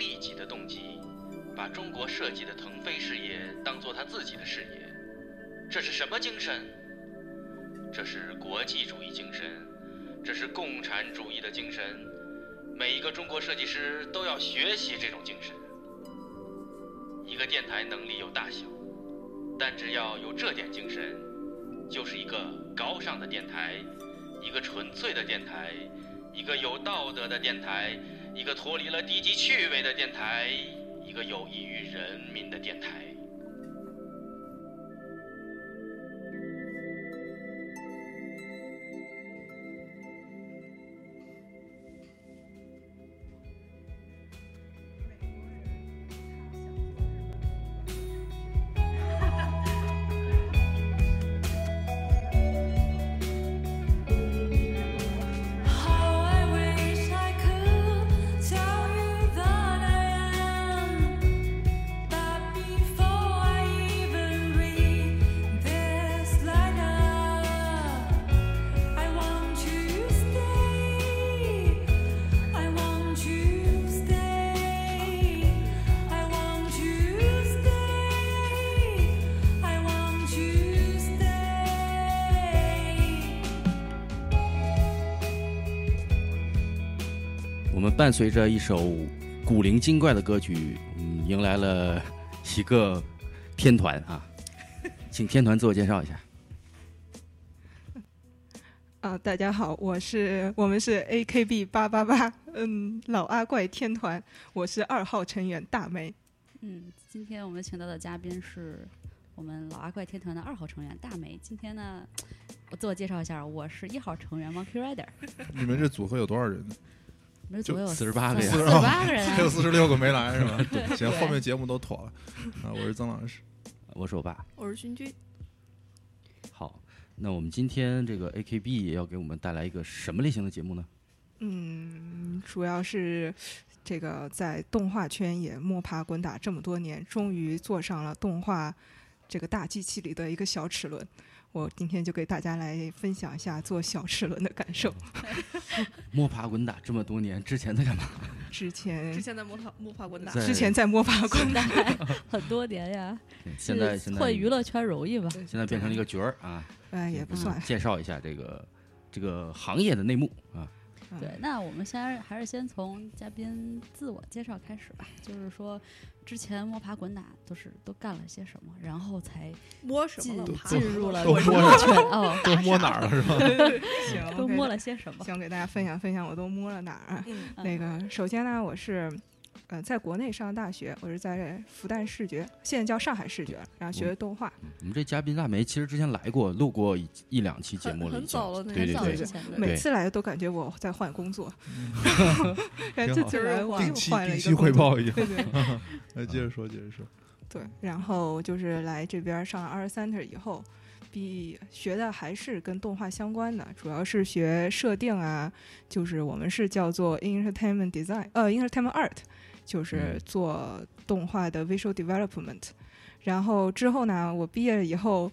利己的动机，把中国设计的腾飞事业当做他自己的事业，这是什么精神？这是国际主义精神，这是共产主义的精神。每一个中国设计师都要学习这种精神。一个电台能力有大小，但只要有这点精神，就是一个高尚的电台，一个纯粹的电台，一个有道德的电台，一个脱离了低级趣味的电台，一个有益于人民的电台。伴随着一首古灵精怪的歌曲，嗯，迎来了一个天团啊，请天团自我介绍一下。啊，大家好，我是我们是 AKB 八八八，嗯，老阿怪天团，我是二号成员大梅。嗯，今天我们请到的嘉宾是我们老阿怪天团的二号成员大梅。今天呢，我自我介绍一下，我是一号成员 Monkey Rider，你们这组合有多少人呢？我们组有48个呀四十八个人还有啊。四十六个没来是吧？行，后面节目都妥了。啊，我是曾老师。我是我爸。我是勋君，好，那我们今天这个 AKB 也要给我们带来一个什么类型的节目呢？嗯，主要是这个在动画圈也摸爬滚打这么多年，终于坐上了动画这个大机器里的一个小齿轮。我今天就给大家来分享一下做小齿轮的感受。摸爬滚打这么多年，之前在干嘛？之前之前在摸爬摸爬滚打，之前在摸爬滚打，很多年呀，现在现在混娱乐圈容易吗？现在变成了一个角儿啊，哎，也不算。介绍一下这个这个行业的内幕啊。嗯对，那我们先还是先从嘉宾自我介绍开始吧。就是说，之前摸爬滚打都是都干了些什么，然后才摸什进进入了摸什乐圈哦，都摸哪儿了是吧？行，都摸了些什么？想给大家分享分享我都摸了哪儿那个，首先呢，我是呃在国内上大学，我是在复旦视觉，现在叫上海视觉，然后学的动画。我们这嘉宾腊梅其实之前来过，录过一一两期节目了，很早了那对每次来都感觉我在换工作，然后这次来我又定期换了一个工作。汇报一下。对对来，接着说，接着说。对，然后就是来这边上了 R Center 以后，比学的还是跟动画相关的，主要是学设定啊，就是我们是叫做 Entertainment Design，呃，Entertainment Art，就是嗯做动画的 Visual Development。然后之后呢，我毕业了以后，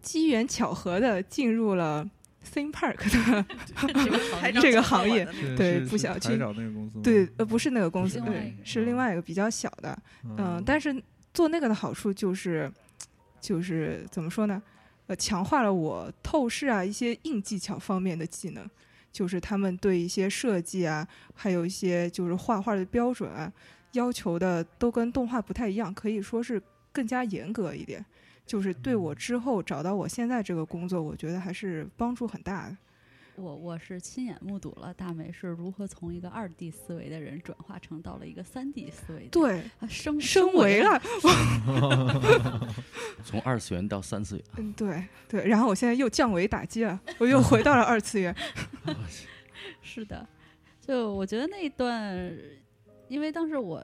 机缘巧合的进入了 Theme Park 的，这个行业 对不小心长那个公司吗？对，呃，不是那个公司，对是另外一个比较小的，嗯，但是做那个的好处就是，就是怎么说呢？呃，强化了我透视啊一些硬技巧方面的技能，就是他们对一些设计啊，还有一些就是画画的标准啊，要求的都跟动画不太一样，可以说是更加严格一点。就是对我之后找到我现在这个工作，我觉得还是帮助很大的。我我是亲眼目睹了大美是如何从一个二 D 思维的人转化成到了一个三 D 思维的，对，啊，升升维维了，从二次元到三次元，嗯，对对，然后我现在又降维打击了，我又回到了二次元。是的，就我觉得那一段，因为当时我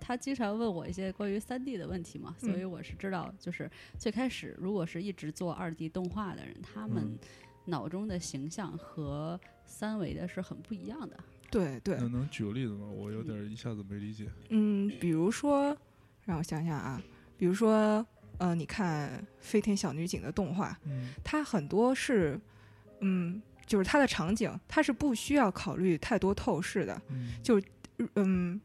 他经常问我一些关于三 D 的问题嘛，所以嗯我是知道，就是最开始如果是一直做二 D 动画的人，他们嗯脑中的形象和三维的是很不一样的。对对，那能举个例子吗？我有点一下子没理解。嗯，比如说，让我想想啊，比如说，呃，你看《飞天小女警》的动画，嗯它很多是，嗯，就是它的场景，它是不需要考虑太多透视的，嗯嗯，就是平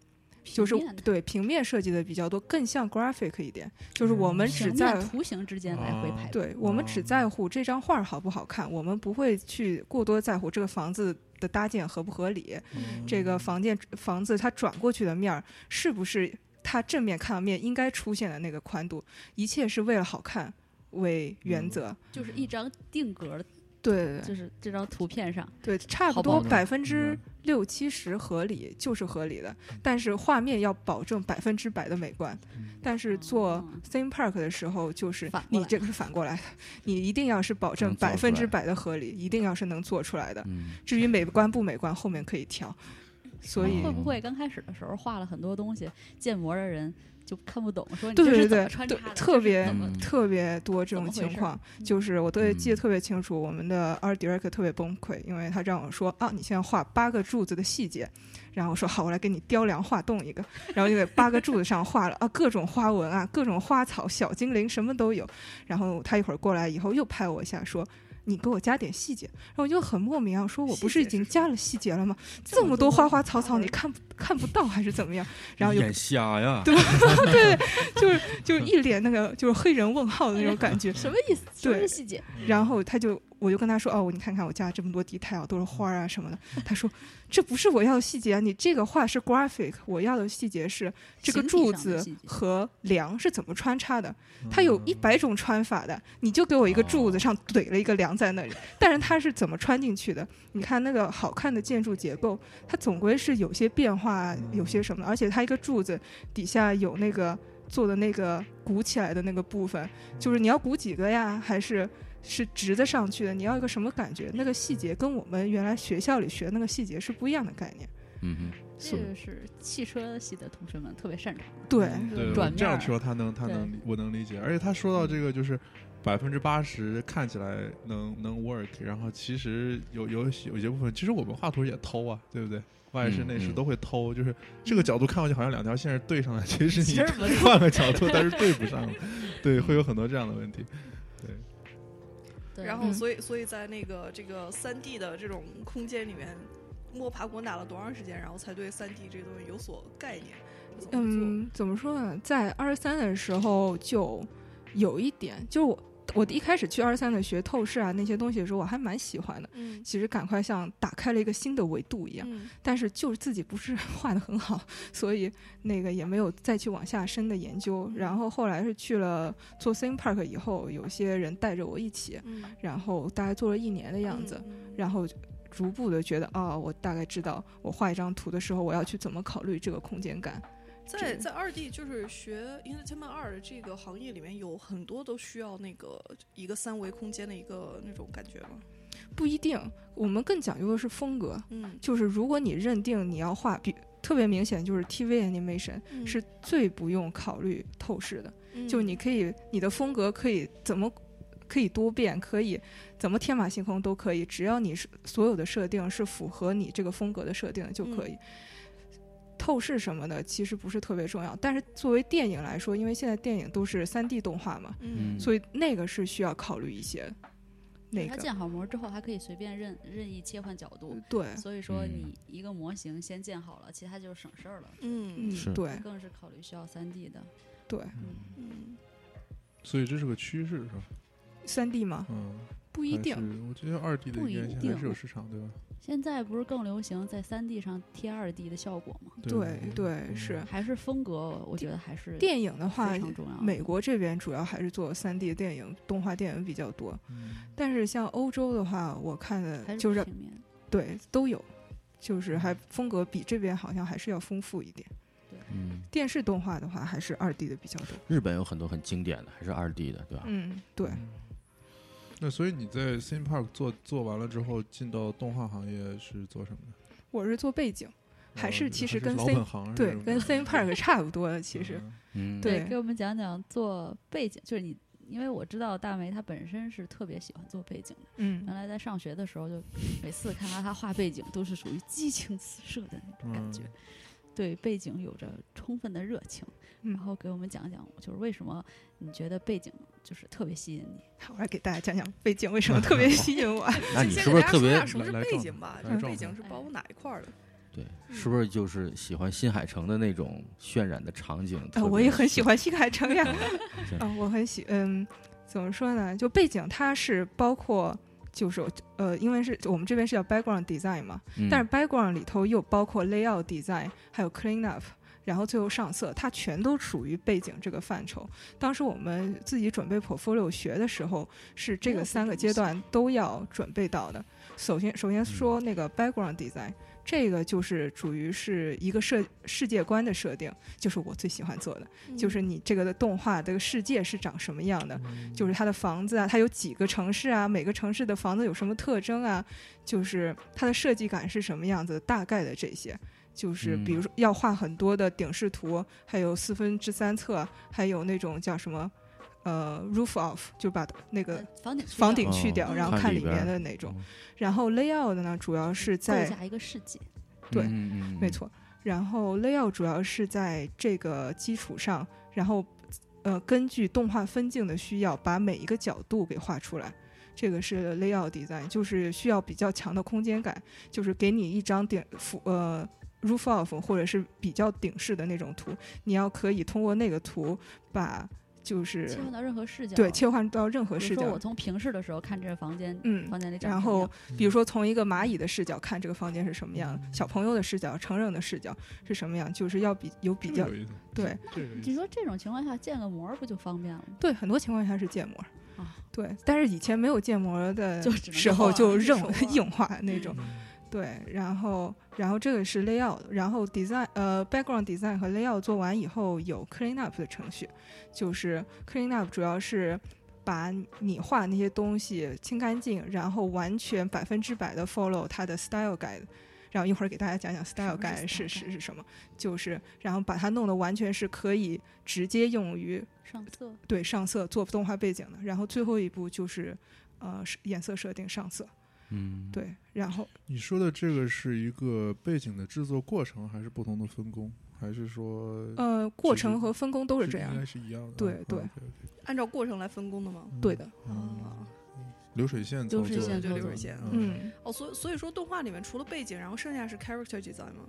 面的。对平面设计的比较多，更像 graphic 一点，就是我们只在面图形之间来回排。对我们只哦。在乎这张画好不好看，我们不会去过多在乎这个房子的搭建合不合理，嗯。这个房间房子它转过去的面儿是不是它正面看到面应该出现的那个宽度，一切是为了好看为原则。就是一张定格的，对。就是这张图片上，对，差不多百分之六七十合理就是合理的，但是画面要保证百分之百的美观。但是做哦。Theme park 的时候，就是你这个是反过来的，你一定要是保证百分之百的合理，一定要是能做出来的。嗯，至于美观不美观，后面可以调。所以会不会刚开始的时候画了很多东西，建模的人就看不懂，说你对这是怎对对穿插的，特别特别多这种情况，嗯就是我都记得嗯特别清楚。我们的 art director 特别崩溃，因为他让我说啊，你现在画八个柱子的细节，然后我说好，我来给你雕梁画栋一个，然后就给八个柱子上画了啊各种花纹啊，各种花草、小精灵什么都有。然后他一会儿过来以后又拍我一下说。你给我加点细节，然后我就很莫名啊，说我不是已经加了细节了吗？这么多花花草草，你看不看不到还是怎么样？然后又眼瞎呀，对 对，就是就是一脸那个就是黑人问号的那种感觉。什么意思？什么对细节？然后他就我就跟他说哦，你看看我加了这么多 detail 都是花啊什么的。他说这不是我要的细节啊，你这个画是 graphic，我要的细节是这个柱子和梁是怎么穿插的。嗯它有一百种穿法的，你就给我一个柱子上怼了一个梁在那里，但是它是怎么穿进去的？你看那个好看的建筑结构，它总归是有些变化，有些什么，而且它一个柱子底下有那个做的那个鼓起来的那个部分，就是你要鼓几个呀？还是是直的上去的？你要一个什么感觉？那个细节跟我们原来学校里学的那个细节是不一样的概念。嗯哼，这个是汽车系的同学们特别擅长的。对，对，这样说他能他能我能理解，而且他说到这个就是百分之八十看起来能能 work，然后其实有有有些部分，其实我们画图也偷啊，对不对？外饰嗯嗯内饰都会偷，就是这个角度看过去好像两条线是对上的，其实你其实换个角度，但是对不上，对，会有很多这样的问题。对，对，然后嗯所以所以在那个这个三 D 的这种空间里面摸爬滚打了多长时间，然后才对三 D 这个东西有所概念？嗯，怎么说呢？在二十三的时候就有一点，就是我我一开始去二三的学透视啊那些东西的时候，我还蛮喜欢的。嗯其实赶快像打开了一个新的维度一样，嗯但是就是自己不是 画的很好，所以那个也没有再去往下深的研究。然后后来是去了做 theme park 以后，有些人带着我一起，嗯然后大概做了一年的样子，嗯然后逐步的觉得啊、我大概知道我画一张图的时候，我要去怎么考虑这个空间感。在在二 D 就是学 Entertainment 二的这个行业里面，有很多都需要那个一个三维空间的一个那种感觉吗？不一定，我们更讲究的是风格。嗯，就是如果你认定你要画，比特别明显就是 TV animation 嗯是最不用考虑透视的，嗯就你可以你的风格可以怎么可以多变，可以怎么天马行空都可以，只要你是所有的设定是符合你这个风格的设定的就可以。透视什么的其实不是特别重要，但是作为电影来说，因为现在电影都是三 D 动画嘛，嗯所以那个是需要考虑一些。那个它建好模之后，还可以随便任任意切换角度。对，所以说，嗯你一个模型先建好了，其他就省事儿了。嗯嗯是，对更是考虑需要三 D 的。对，嗯所以这是个趋势，是吧？三 D 吗？嗯，不一定我觉得二 D 的不一原先还定是有市场，对吧？现在不是更流行在三 D 上贴二 D 的效果吗？对对嗯是。还是风格，我觉得还是电影的话非，常重要。美国这边主要还是做三 D 电影、动画电影比较多，嗯但是像欧洲的话，我看的就是。对都有，就是还风格比这边好像还是要丰富一点。嗯，电视动画的话，还是二 D 的比较多。日本有很多很经典的，还是二 D 的，对吧？嗯，对，那所以你在 theme park 做做完了之后，进到动画行业是做什么的？我是做背景，还哦是其实跟老 C 本行是对跟 theme park 差不多的，其实。对给我们讲讲做背景，就是你，因为我知道大梅她本身是特别喜欢做背景的。嗯原来在上学的时候，就每次看到她画背景，都是属于激情四射的那种感觉，嗯对背景有着充分的热情。嗯然后给我们讲讲，就是为什么你觉得背景就是特别吸引你？我来给大家讲讲背景为什么特别吸引我。那你先给大家是不是特别什么是背景吧？就是背景是包括哪一块儿的？对？是不是就是喜欢新海诚的那种渲染的场景？呃，特我也很喜欢新海诚呀。是嗯，我很喜，嗯，怎么说呢？就背景它是包括，就是呃，因为是我们这边是叫 background design 嘛，嗯但是 background 里头又包括 layout design，还有 clean up，然后最后上色，它全都属于背景这个范畴。当时我们自己准备 portfolio 学的时候，是这个三个阶段都要准备到的。首先，首先说那个 background design。这个就是属于是一个设世界观的设定，就是我最喜欢做的，就是你这个的动画这个世界是长什么样的，就是它的房子啊，它有几个城市啊，每个城市的房子有什么特征啊，就是它的设计感是什么样子，大概的这些。就是比如说要画很多的顶视图，还有四分之三侧，还有那种叫什么，呃，roof off，就把那个呃房顶去房顶去掉，然后看里面的那种。嗯然后 layout 呢，主要是构在架一个世界。对没错。然后 layout 主要是在这个基础上，然后呃根据动画分镜的需要，把每一个角度给画出来。这个是 layout design，就是需要比较强的空间感，就是给你一张顶俯呃 roof off 或者是比较顶式的那种图，你要可以通过那个图把就是切换到任何视角。对切换到任何视角比如说我。从平视的时候看这个房间，嗯房间里长然后比如说从一个蚂蚁的视角看这个房间是什么样，小朋友的视角、成人的视角是什么样，就是要比有比较对。你说这种情况下建个模不就方便了吗？对，很多情况下是建模。啊对，但是以前没有建模的时候画就硬手画硬化那种。嗯对，然后然后这个是 layout，然后 design 呃 background design 和 layout 做完以后有 clean up 的程序，就是 clean up 主要是把你画那些东西清干净，然后完全百分之百的 follow 它的 style guide。然后一会儿给大家讲讲 style guide 是是是是什么，就是然后把它弄得完全是可以直接用于上色对上色做动画背景的，然后最后一步就是呃是颜色设定上色，嗯，对，然后你说的这个是一个背景的制作过程，还是不同的分工，还是说呃过程和分工都是这样应，该是一样的？对对。按照过程来分工的吗？对的，啊，流水线操流水作线操作对流水线嗯嗯，哦，所以所以说动画里面除了背景，然后剩下是 character design 吗？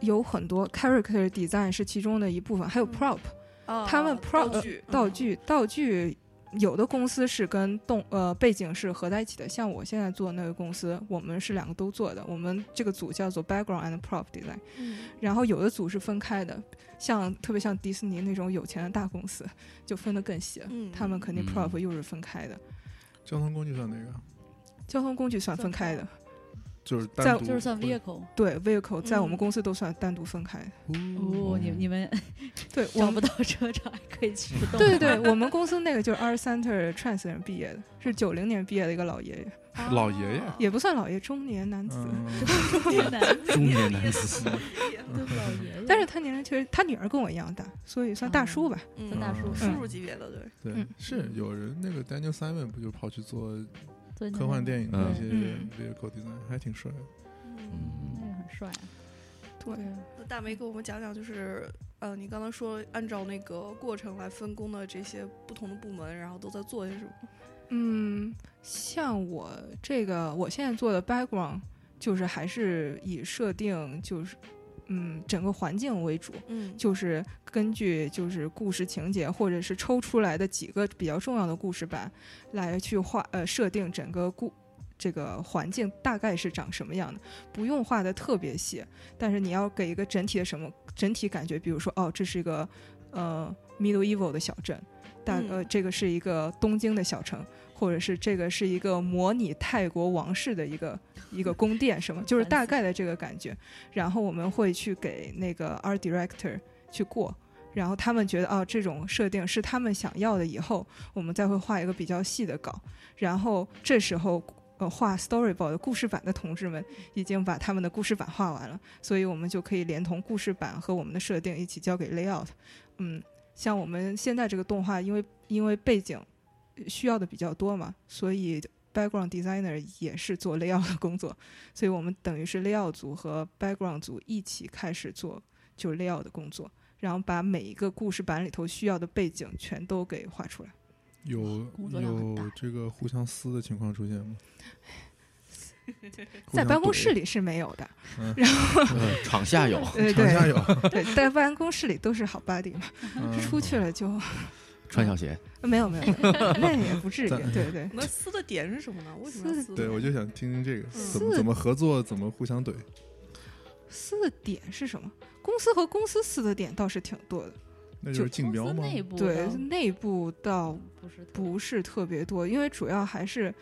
有很多 character design 是其中的一部分，还有嗯。prop，、啊，他们 prop 道具道，具道具。有的公司是跟动呃背景是合在一起的，像我现在做的那个公司，我们是两个都做的。我们这个组叫做 background and prop design，嗯然后有的组是分开的，像特别像迪士尼那种有钱的大公司，就分得更细他们肯定嗯 prop 又是分开的，交通工具算哪个？交通工具算分开的，在就是单独就是算会 vehicle。对 vehicle 在我们嗯公司都算单独分开的。哦，你你们 对，我们找不到车厂还可以去 动。对对，我们公司那个就是 Art Center Trans 人毕业的，是九零年毕业的一个老爷爷，老爷爷，也不算老爷，中年男子。嗯，中男子中年男子，都老爷爷。但是他年龄确实，他女儿跟我一样大，所以算大叔吧。嗯算大叔嗯叔叔级别的，对，对嗯，是有人那个 Daniel Simon 不就跑去做做科幻电影的嗯一些嗯 vehicle design，还挺帅的。嗯那个很帅啊。对，那大梅给我们讲讲，就是呃，你刚刚说按照那个过程来分工的这些不同的部门，然后都在做些什么？嗯，像我这个，我现在做的 background 就是还是以设定就是嗯整个环境为主，嗯就是根据就是故事情节或者是抽出来的几个比较重要的故事板来去画呃设定整个故这个环境大概是长什么样的，不用画的特别细，但是你要给一个整体的什么整体感觉，比如说哦这是一个呃 Middle Evil 的小镇，大嗯呃这个是一个东京的小城。或者是这个是一个模拟泰国王室的一个 一个宫殿什么，就是大概的这个感觉。然后我们会去给那个 art director 去过，然后他们觉得哦这种设定是他们想要的，以后我们再会画一个比较细的稿。然后这时候呃画 storyboard 的故事版的同志们已经把他们的故事版画完了，所以我们就可以连同故事版和我们的设定一起交给 layout。嗯，像我们现在这个动画，因为因为背景需要的比较多嘛，所以 background designer 也是做 layout 的工作，所以我们等于是 layout 组和 background 组一起开始做就是 layout 的工作，然后把每一个故事板里头需要的背景全都给画出来。有有这个互相撕的情况出现吗？在办公室里是没有的，呃 场下有，对场下对有，对，在办公室里都是好 buddy 嘛，嗯出去了就穿小鞋，没有没有，那也不至于，对对。那撕的点是什么呢？为什么要撕撕？对，我就想听听这个，嗯怎么怎么合作，怎么互相怼。撕的点是什么？公司和公司撕的点倒是挺多的，那就是竞标吗？内部对内部倒不是特不是特别多，因为主要还是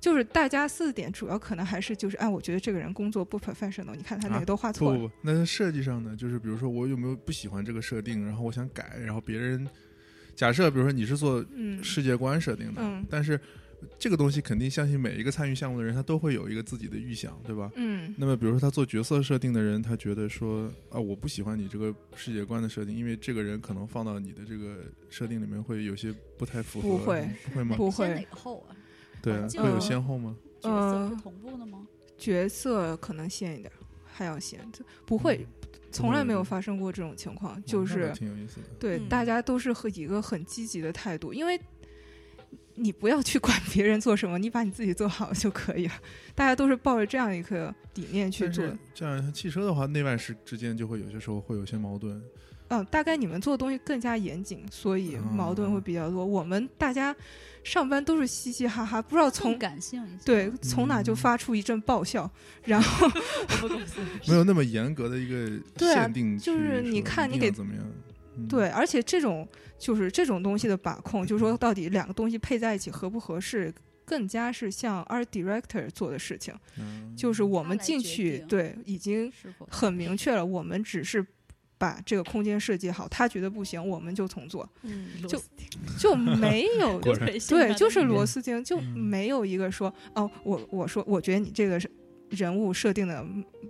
就是大家撕的点，主要可能还是就是，哎，我觉得这个人工作不 professional，你看他那啊个都画错了，不不不，那在设计上呢，就是比如说我有没有不喜欢这个设定，然后我想改，然后别人假设比如说你是做嗯世界观设定的，嗯但是这个东西肯定相信每一个参与项目的人，他都会有一个自己的预想，对吧？嗯那么，比如说他做角色设定的人，他觉得说啊，我不喜欢你这个世界观的设定，因为这个人可能放到你的这个设定里面会有些不太符合，不会不会吗？不会，个后啊？对会有先后吗？角色是呃同步的吗？角色可能先一点，还要先，这不会，从来没有发生过这种情况，就是挺有意思的。对，嗯大家都是和一个很积极的态度，因为你不要去管别人做什么，你把你自己做好就可以了。大家都是抱着这样一个理念去做。这样汽车的话，内外是之间就会有些时候会有些矛盾。嗯，大概你们做的东西更加严谨，所以矛盾哦会比较多。我们大家上班都是嘻嘻哈哈，不知道从感性。对从哪就嗯发出一阵爆笑，然后 没有那么严格的一个 限定就是你看你给怎么样？嗯对，而且这种就是这种东西的把控，就是说到底两个东西配在一起合不合适，更加是像 art director 做的事情。嗯就是我们进去，对，已经很明确了，我们只是把这个空间设计好，他觉得不行，我们就重做，嗯，就就没有对，就是螺螺丝钉，就 嗯没有一个说哦，我我说我觉得你这个是人物设定的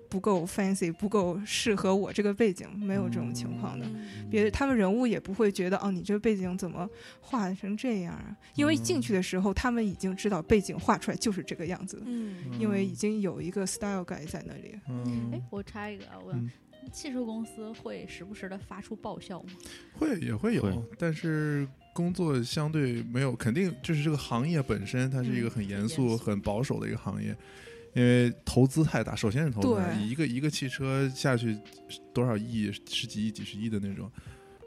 不够 fancy，不够适合我这个背景，没有这种情况的。嗯别他们人物也不会觉得哦，你这个背景怎么画成这样啊？因为进去的时候，他们已经知道背景画出来就是这个样子，嗯因为已经有一个 style guide 在那里。哎嗯，，我插一个啊，我嗯汽车公司会时不时的发出爆笑吗？会也会有，但是工作相对没有，肯定就是这个行业本身，它是一个嗯很严严肃、很保守的一个行业，因为投资太大。首先是投资一个一个汽车下去多少亿、十几亿、几十亿的那种，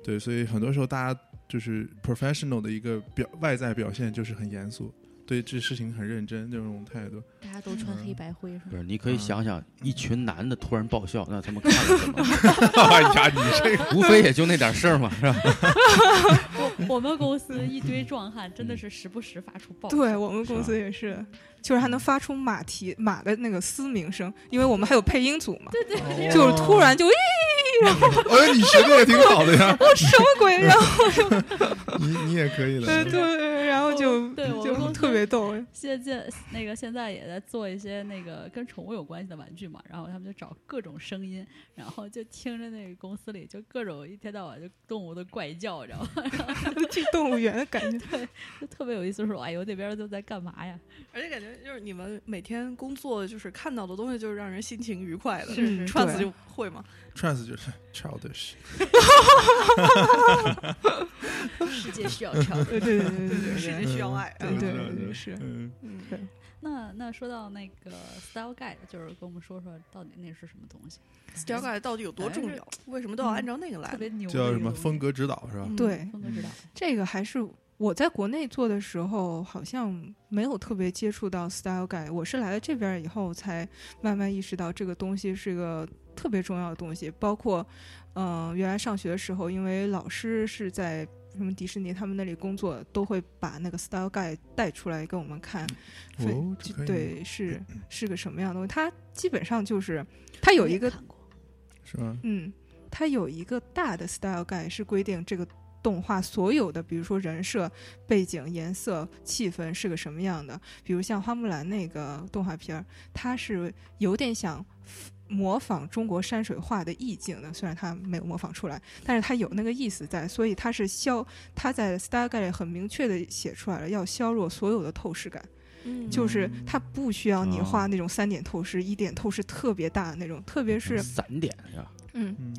对，所以很多时候大家就是 professional 的一个表外在表现就是很严肃，对这事情很认真这种态度。大家都穿黑白灰是吧？不是？你可以想想，一群男的突然爆笑，那他们看了什么？哎呀，你这个无非也就那点事儿嘛，是吧？我我们公司一堆壮汉，真的是时不时发出爆笑。对我们公司也是，就是还能发出马蹄马的那个嘶鸣声，因为我们还有配音组嘛，对对就是突然就咦哎，你学的也挺好的呀，我什么鬼，然后你你也可以对的。对，然后就哦 对我特别逗。现在那个现在也在做一些那个跟宠物有关系的玩具嘛，然后他们就找各种声音，然后就听着那个公司里就各种一天到晚就动物的怪叫，然后进 动物园的感觉，对就特别有意思，说哎呦那边都在干嘛呀？而且感觉就是你们每天工作就是看到的东西，就是让人心情愉快的。是是对串子就会吗？trans 就是 childish，世界需要超。对对对对对世需要爱。对对对对是。嗯，嗯，那那说到那个 style guide，就是跟我们说说到底那是什么东西？style guide 到底有多重要？为什么都要按照那个来特？别牛叫什么风格指导是吧？嗯对，风格指导。这个还是我在国内做的时候，好像没有特别接触到 style guide。我是来了这边以后，才慢慢意识到这个东西是个特别重要的东西。包括，嗯、原来上学的时候，因为老师是在什么迪士尼他们那里工作，都会把那个 style guide 带出来给我们看。哦，对，是是个什么样的东西？它基本上就是它有一个是吗？嗯，它有一个大的 style guide 是规定这个动画所有的，比如说人设、背景、颜色、气氛是个什么样的。比如像花木兰那个动画片儿，它是有点想模仿中国山水画的意境的，虽然他没有模仿出来，但是他有那个意思在，所以他是消，他在 guide 很明确的写出来了，要削弱所有的透视感。嗯。就是他不需要你哦画那种三点透视、一点透视特别大的那种，特别是散点是吧？嗯，嗯，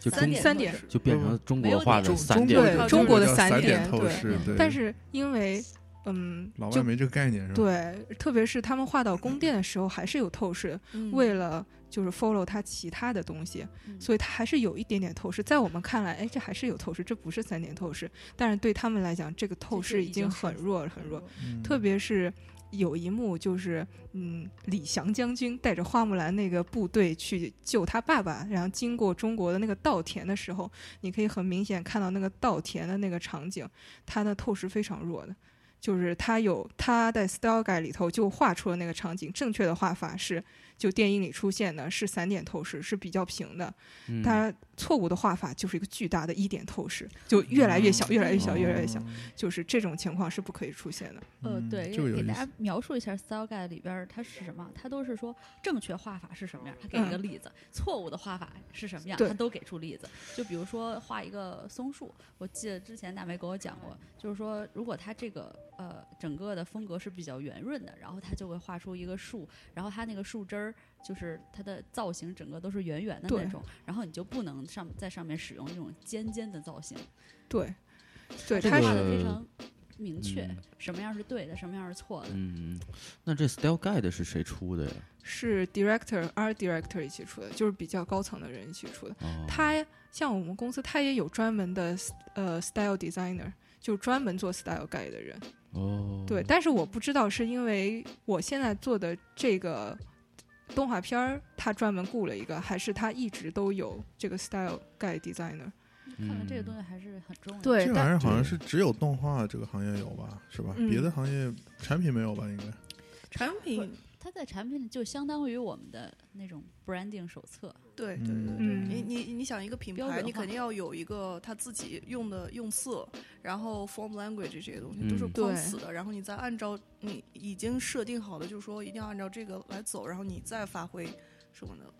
就三点三点。就变成中国画的三点对中国的中国的三点透视，对，但是因为嗯，老外没这个概念是吧？对，特别是他们画到宫殿的时候还是有透视，嗯为了就是 follow 它其他的东西，嗯所以它还是有一点点透视。在我们看来，哎，这还是有透视，这不是三点透视。但是对他们来讲，这个透视已经很弱很弱，嗯特别是。有一幕就是，嗯，李翔将军带着花木兰那个部队去救他爸爸，然后经过中国的那个稻田的时候，你可以很明显看到那个稻田的那个场景，它的透视非常弱的，就是他有他在 Style Guide 里头就画出了那个场景，正确的画法是就电影里出现的是散点透视，是比较平的，嗯它错误的画法就是一个巨大的一点透视，就越来越小，越来越小，越来越小，就是这种情况是不可以出现的。呃，嗯对，给大家。描述一下 Style Guide 里边儿它是什么，它都是说正确画法是什么样，它给一个例子；错误的画法是什么样，对它都给出例子。就比如说画一个松树，我记得之前大梅给我讲过，就是说如果它这个呃整个的风格是比较圆润的，然后它就会画出一个树，然后它那个树枝儿就是它的造型整个都是圆圆的那种，然后你就不能上在上面使用这种尖尖的造型。对，对，这它画的非常明确，嗯什么样是对的，什么样是错的。嗯，那这 Style Guide 是谁出的呀？是 director、art director 一起出的，就是比较高层的人一起出的。哦，他像我们公司，他也有专门的呃 style designer，就专门做 style guide 的人。哦，对，但是我不知道是因为我现在做的这个动画片儿，他专门雇了一个，还是他一直都有这个 style guide designer。看来这个嗯东西还是很重要的。这玩意儿好像是只有动画这个行业有吧？是吧？嗯别的行业产品没有吧？应该。产品，它在产品里就相当于我们的那种 branding 手册，对对对对，嗯你你你想一个品牌，你肯定要有一个他自己用的用色，然后 form language 这些东西都是嗯框死的，然后你再按照你已经设定好的，就是说一定要按照这个来走，然后你再发挥什么的。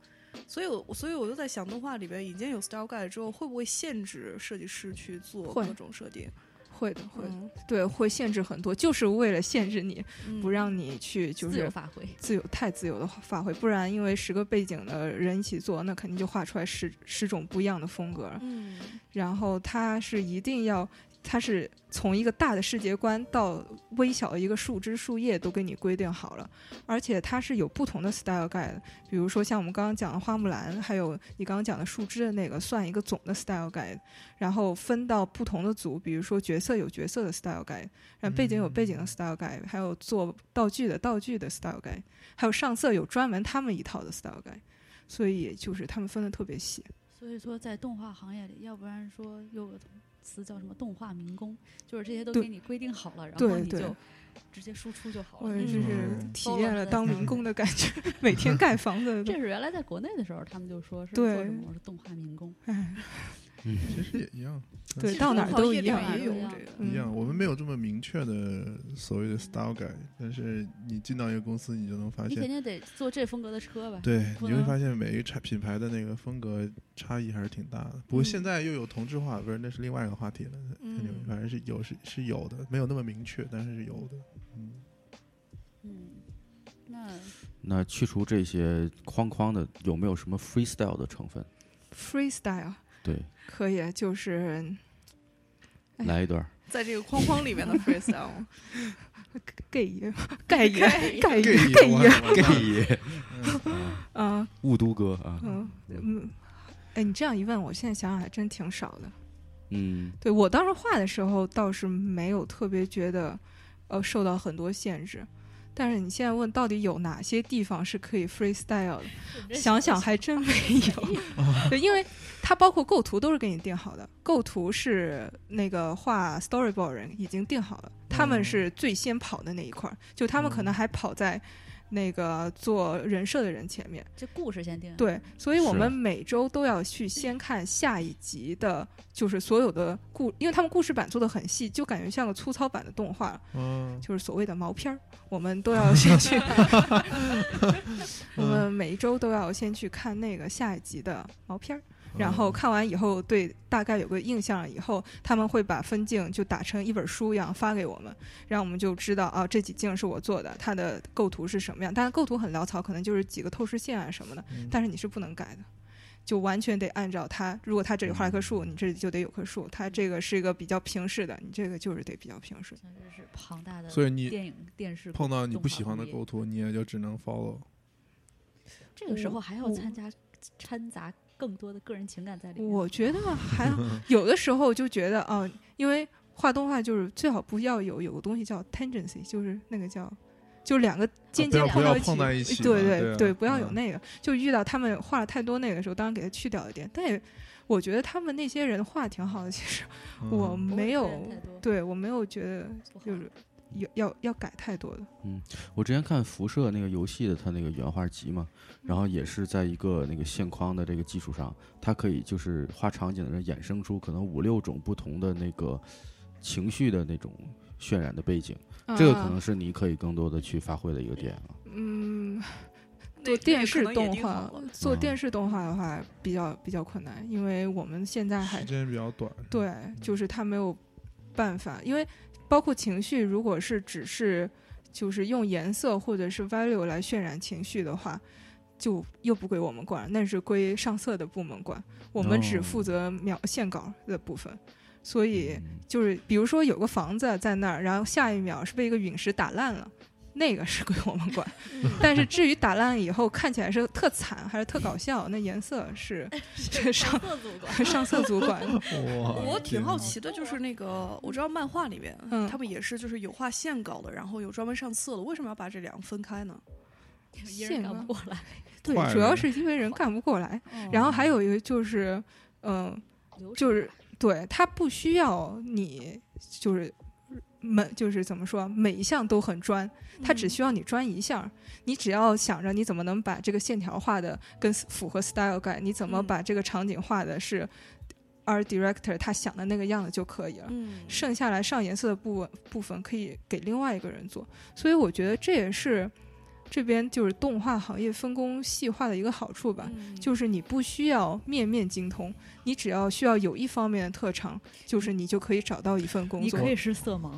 所以我，所以我就在想，动画里边已经有 style guide 之后，会不会限制设计师去做各种设定？会的，会的，嗯，对，会限制很多，就是为了限制你，嗯不让你去就是自由发挥。自由太自由的发挥，不然因为十个背景的人一起做，那肯定就画出来十十种不一样的风格。嗯然后他是一定要，它是从一个大的世界观到微小的一个树枝树叶都给你规定好了，而且它是有不同的 style guide，比如说像我们刚刚讲的花木兰，还有你刚刚讲的树枝的那个，算一个总的 style guide，然后分到不同的组，比如说角色有角色的 style guide，然后背景有背景的 style guide，还有做道具的道具的 style guide，还有上色有专门他们一套的 style guide，所以就是他们分的特别细。所以说，在动画行业里，要不然说有个词叫什么“动画民工”，就是这些都给你规定好了，然后你就直接输出就好了。我就是嗯体验了当民工的感觉，每天盖房子这。是原来在国内的时候，他们就说是做什么，我是动画民工。哎，其实也一样，对，到哪儿都一样。也有一样这个。嗯一样。我们没有这么明确的所谓的 style guide，但是你进到一个公司，你就能发现你肯现，定得坐这风格的车吧？对，你会发现每一个产品牌的那个风格差异还是挺大的。不过嗯现在又有同质化，不是那是另外一个话题了。嗯反正是有是是有的，没有那么明确，但是是有的。嗯，嗯，那那去除这些框框的，有没有什么 freestyle 的成分？freestyle 对，可以，就是哎来一段。在这个框框里面的 freestyle，gay 爷、盖 爷、盖爷、盖爷，盖爷，啊 雾都哥啊，嗯嗯。哎，你这样一问，我现在想想还真挺少的。嗯对我当时画的时候倒是没有特别觉得，呃，受到很多限制。但是你现在问到底有哪些地方是可以 freestyle 的，想想还真没有。对，因为它包括构图都是给你定好的，构图是那个画 storyboard 人已经定好了，他们哦是最先跑的那一块儿，就他们可能还跑在那个做人设的人前面。这故事先定。，对，所以我们每周都要去先看下一集的，就是所有的故，因为他们故事版做的很细，就感觉像个粗糙版的动画，嗯，就是所谓的毛片儿，我们都要先去，我们每一周都要先去看那个下一集的毛片儿，然后看完以后对大概有个印象了以后，他们会把分镜就打成一本书一样发给我们，让我们就知道啊这几镜是我做的，它的构图是什么样，但是构图很潦草，可能就是几个透视线啊什么的，嗯但是你是不能改的。就完全得按照它，如果它这里画了棵树，你这里就得有棵树。它这个是一个比较平视的，你这个就是得比较平视。像这是庞大的所以你电影电视碰到你不喜欢的构图，你也就只能 follow。这个时候还要参加掺杂更多的个人情感在里面。我觉得 还好有的时候就觉得啊、因为画动画就是最好不要有有个东西叫 tangency，就是那个叫。就两个尖尖碰到一起，碰在一起对嘛对啊对不要有嗯那个。就遇到他们画了太多那个的时候，当然给他去掉一点。但也，我觉得他们那些人画挺好的。其实我没有对我没有觉得就是要要要改太多的。嗯我之前看辐射那个游戏的它那个原画集嘛，然后也是在一个那个线框的这个基础上，它可以就是画场景的人衍生出可能五六种不同的那个情绪的那种渲染的背景，这个可能啊是你可以更多的去发挥的一个点啊。嗯，做电视动画做电视动画的话比较比较困难，因为我们现在还时间比较短。对，就是他没有办法，因为包括情绪，如果是只是就是用颜色或者是 value 来渲染情绪的话，就又不归我们管，那是归上色的部门管，我们只哦负责描线稿的部分。所以嗯就是，比如说有个房子在那儿，然后下一秒是被一个陨石打烂了。那个是归我们管，但是至于打烂以后看起来是特惨还是特搞笑，那颜色是 是上色组管上色组管 我挺好奇的，就是那个我知道漫画里面，嗯他们也是就是有画线稿的，然后有专门上色的，为什么要把这两个分开呢？一人干不过来。对，主要是因为人干不过来。然后还有一个就是，嗯、流就是对他不需要你就是每就是怎么说，每一项都很专，他只需要你专一项儿，你只要想着你怎么能把这个线条画的跟符合 style guide，你怎么嗯。把这个场景画的是 art director 他想的那个样子就可以了。嗯，剩下来上颜色的部分部分可以给另外一个人做，所以我觉得这也是这边就是动画行业分工细化的一个好处吧。嗯就是你不需要面面精通，你只要需要有一方面的特长，就是你就可以找到一份工作。你可以是色盲，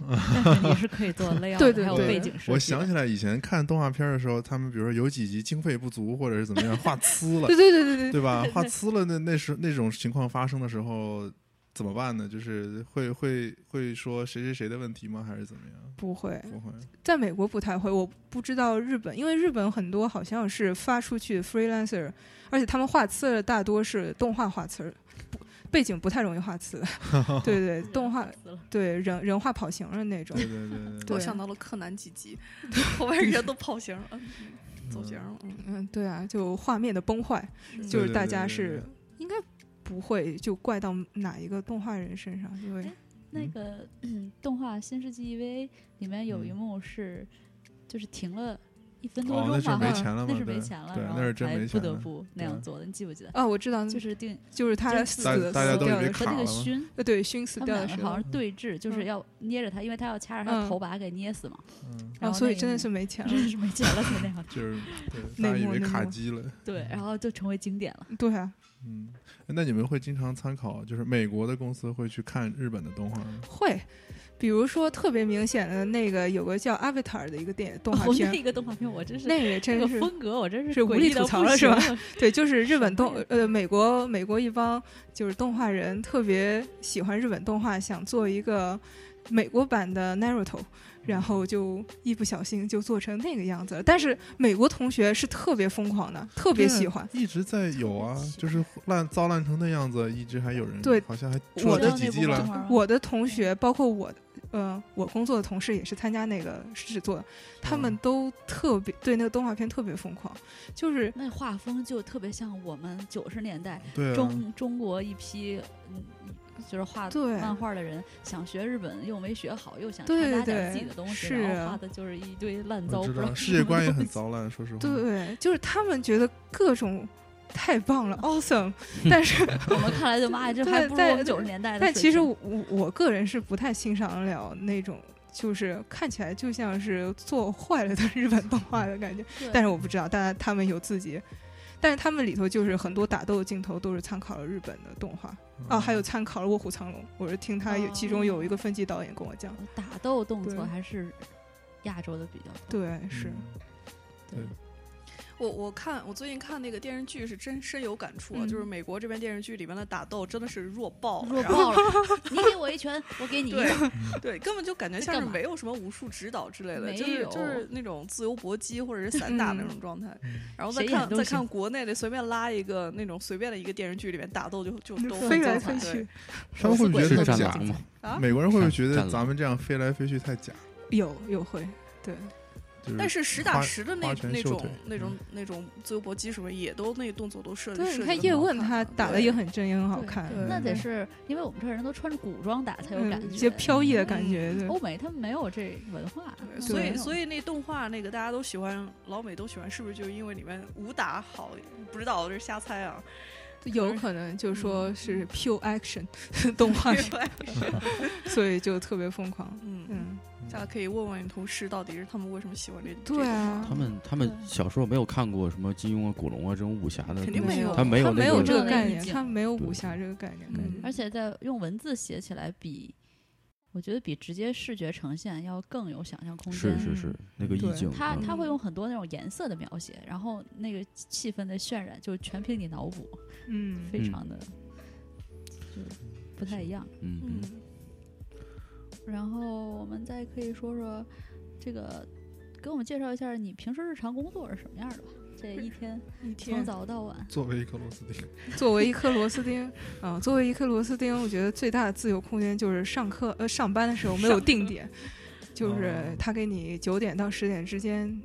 但是你是可以做 layout，对对对还有背景设计。我想起来以前看动画片的时候，他们比如说有几集经费不足，或者是怎么样，画 呲了对，对对对对，对吧？画 呲了，那那时那种情况发生的时候怎么办呢？就是会会会说谁谁谁的问题吗？还是怎么样？不会，不会，在美国不太会，我不知道日本，因为日本很多好像是发出去 freelancer，而且他们画册大多是动画画册，不背景不太容易画词。对对，动画对人人画跑型的那种对。对对对对我想到了柯南几集，后面人都跑型了，嗯走形了，嗯嗯，对啊，就画面的崩坏，就是大家是不会就怪到哪一个动画人身上，因为那个、嗯、动画《新世纪 EVA》里面有一幕是，就是停了一分多哦，那是钟吧，没钱了 吗？那是没钱了，对，然那是真后才不没钱了。得不那样做的，你记不记得？哦，我知道，就是定就是他真死大的大家都以为死掉的和那个熏，呃对熏死掉的时候好像，对峙，就是嗯要捏着他，因为他要掐着他的嗯头把他给捏死嘛。嗯，然哦，所以真的是没钱了。真的是没钱了才那样。就是 对，内大家以为幕卡机了。对，然后就成为经典了。对啊，嗯，那你们会经常参考，就是美国的公司会去看日本的动画吗？会，比如说特别明显的那个有个叫《Avatar》的一个电动画哦，片，那个动画片我真是那个这个真是风格，我真是是无力吐槽了是吧？对，就是日本动呃美国美国一帮就是动画人特别喜欢日本动画，想做一个美国版的 Naruto。然后就一不小心就做成那个样子了，但是美国同学是特别疯狂的，特别喜欢。一直在有啊，就是烂糟烂成那样子，一直还有人对好像还出了我的第几季了我的同学，包括我，呃，我工作的同事也是参加那个制作的，他们嗯都特别对那个动画片特别疯狂，就是那画风就特别像我们九十年代中中国一批嗯，就是画对漫画的人，想学日本又没学好，又想对掺杂点对自己的东西，是然后啊画的就是一堆烂糟，知道不知道世界观也。很糟烂，说实话。对，就是他们觉得各种太棒了，awesome，但是 我们看来就妈呀，这还不如在我们九十年代的。但其实我我我个人是不太欣赏得了那种。就是看起来就像是做坏了的日本动画的感觉，但是我不知道，当然他们有自己，但是他们里头就是很多打斗的镜头都是参考了日本的动画，嗯。哦，还有参考了《卧虎藏龙》，我是听他有、其中有一个分级导演跟我讲，打斗动作还是亚洲的比较多。对，是，嗯我我看我最近看那个电视剧是真深有感触啊，嗯就是美国这边电视剧里面的打斗真的是弱爆了，弱爆了！你给我一拳，我给你一对掌。对，根本就感觉像是没有什么武术指导之类的，没就是有就是那种自由搏击或者是散打那种状态。然后再看再看国内的，随便拉一个那种随便的一个电视剧里面打斗就就都飞来飞去，他们会不会觉得太假战狼？吗？啊。美国人会不会觉得咱们这样飞来飞去太假？有有会，对，就是但是实打实的那那种那种那种自由搏击什么，也都那动作都设计对，你看叶问他打的也很真，也很好看，对那得是因为我们这儿人都穿着古装打才有感觉，嗯一些飘逸的感觉，对欧美他们没有这文化，所以所以以那动画那个大家都喜欢，老美都喜欢，是不是就是因为里面武打好？不知道，这是瞎猜啊。有可能就说是 pure action 动画，所以就特别疯狂。嗯，嗯，大家可以问问你同事，到底是他们为什么喜欢这？对啊他们他们小时候没有看过什么金庸啊、古龙啊这种武侠的东西，肯定没有他没有那个他没有这个概念，他没有武侠这个概念。嗯而且在用文字写起来比，我觉得比直接视觉呈现要更有想象空间。是是是那个意境，嗯他他会用很多那种颜色的描写，然后那个气氛的渲染就全凭你脑补，嗯，非常的就不太一样。嗯嗯嗯，然后我们再可以说说这个，给我们介绍一下你平时日常工作是什么样的吧？这一天 一从早到晚，作为一颗螺丝钉，作为一颗螺丝钉，啊、作为一颗螺丝钉，我觉得最大的自由空间就是上课呃上班的时候没有定点，就是哦他给你九点到十点之间。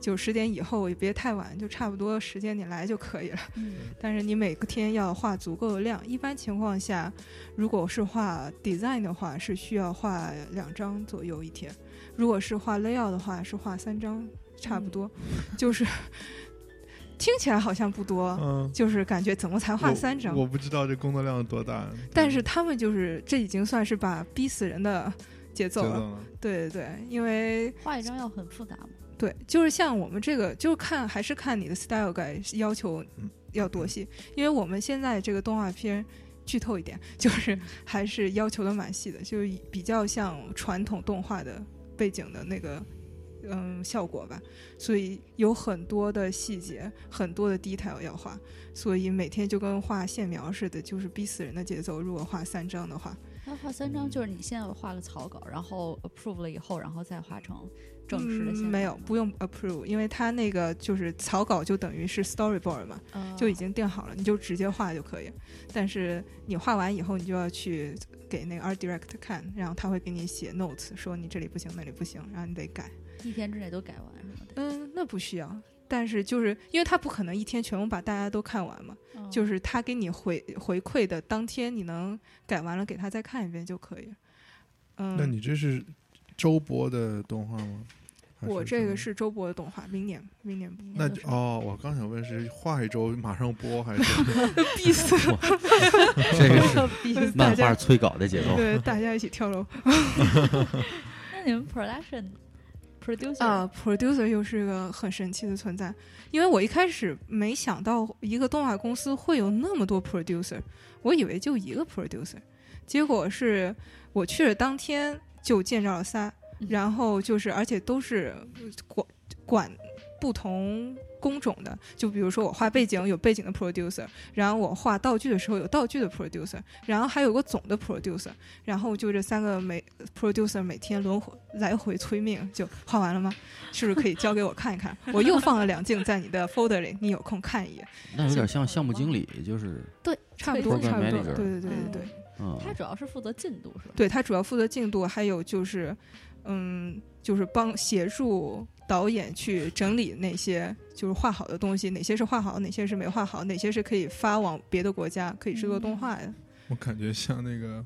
就十点以后也别太晚，就差不多时间你来就可以了。嗯，但是你每个天要画足够的量。一般情况下，如果是画 design 的话，是需要画两张左右一天；如果是画 layout 的话，是画三张，差不多。就是听起来好像不多，嗯，就是感觉怎么才画三张？我不知道这工作量有多大，但是他们就是这已经算是把逼死人的节奏了。奏了，对对对，因为画一张要很复杂吗？对，就是像我们这个，就是看还是看你的 style guide 要求嗯要多细，因为我们现在这个动画片。剧透一点，就是还是要求的蛮细的，就是比较像传统动画的背景的那个嗯效果吧，所以有很多的细节，很多的 detail 要画，所以每天就跟画线描似的，就是逼死人的节奏。如果画三张的话，他画三张就是你现在画个草稿，然后 approve 了以后，然后再画成正式的嗯、没有，不用 approve，因为他那个就是草稿就等于是 storyboard 嘛，呃就已经定好了，你就直接画就可以。但是你画完以后，你就要去给那个 art direct 看，然后他会给你写 notes，说你这里不行，那里不行，然后你得改。一天之内都改完是吗，嗯，那不需要。但是就是因为他不可能一天全部把大家都看完嘛，嗯就是他给你回回馈的当天，你能改完了给他再看一遍就可以。嗯，那你这是周播的动画吗？我这个是周播的动画，明年明年播。那哦，我刚想问是画一周马上播还是 必死我！这个是漫画，催稿的节奏。对，大家一起跳楼 那你们 production producer 啊！producer 又是个很神奇的存在，因为我一开始没想到一个动画公司会有那么多 producer，我以为就一个 producer，结果是我去了当天就见着了仨，嗯。然后就是而且都是管管不同工种的，就比如说我画背景有背景的 producer，然后我画道具的时候有道具的 producer，然后还有个总的 producer，然后就这三个每 producer 每天轮回来回催命，就画完了吗？是不是可以交给我看一看？我又放了两镜在你的 folder 里，你有空看一眼。那有点像项目经理，就是对，差不多，差不多，对对对对对。嗯，他主要是负责进度是吧？对他主要负责进度，还有就是，嗯，就是帮协助导演去整理那些就是画好的东西，哪些是画好，哪些是没画好，哪些是可以发往别的国家可以制作动画的。我感觉像那个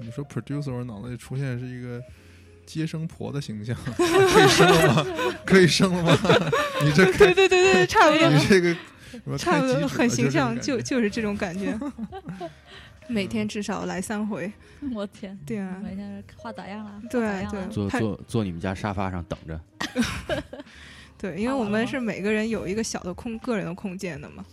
你说 producer，我脑子里出现是一个接生婆的形象，可以生了吗？可以生了吗？你这开对对对对，差不多，你这个差不多，很形象，就就就是这种感觉。每天至少来三回，我天，对啊，每天画咋样了？对对。他坐坐坐你们家沙发上等着。对，因为我们是每个人有一个小的空个人的空间的嘛，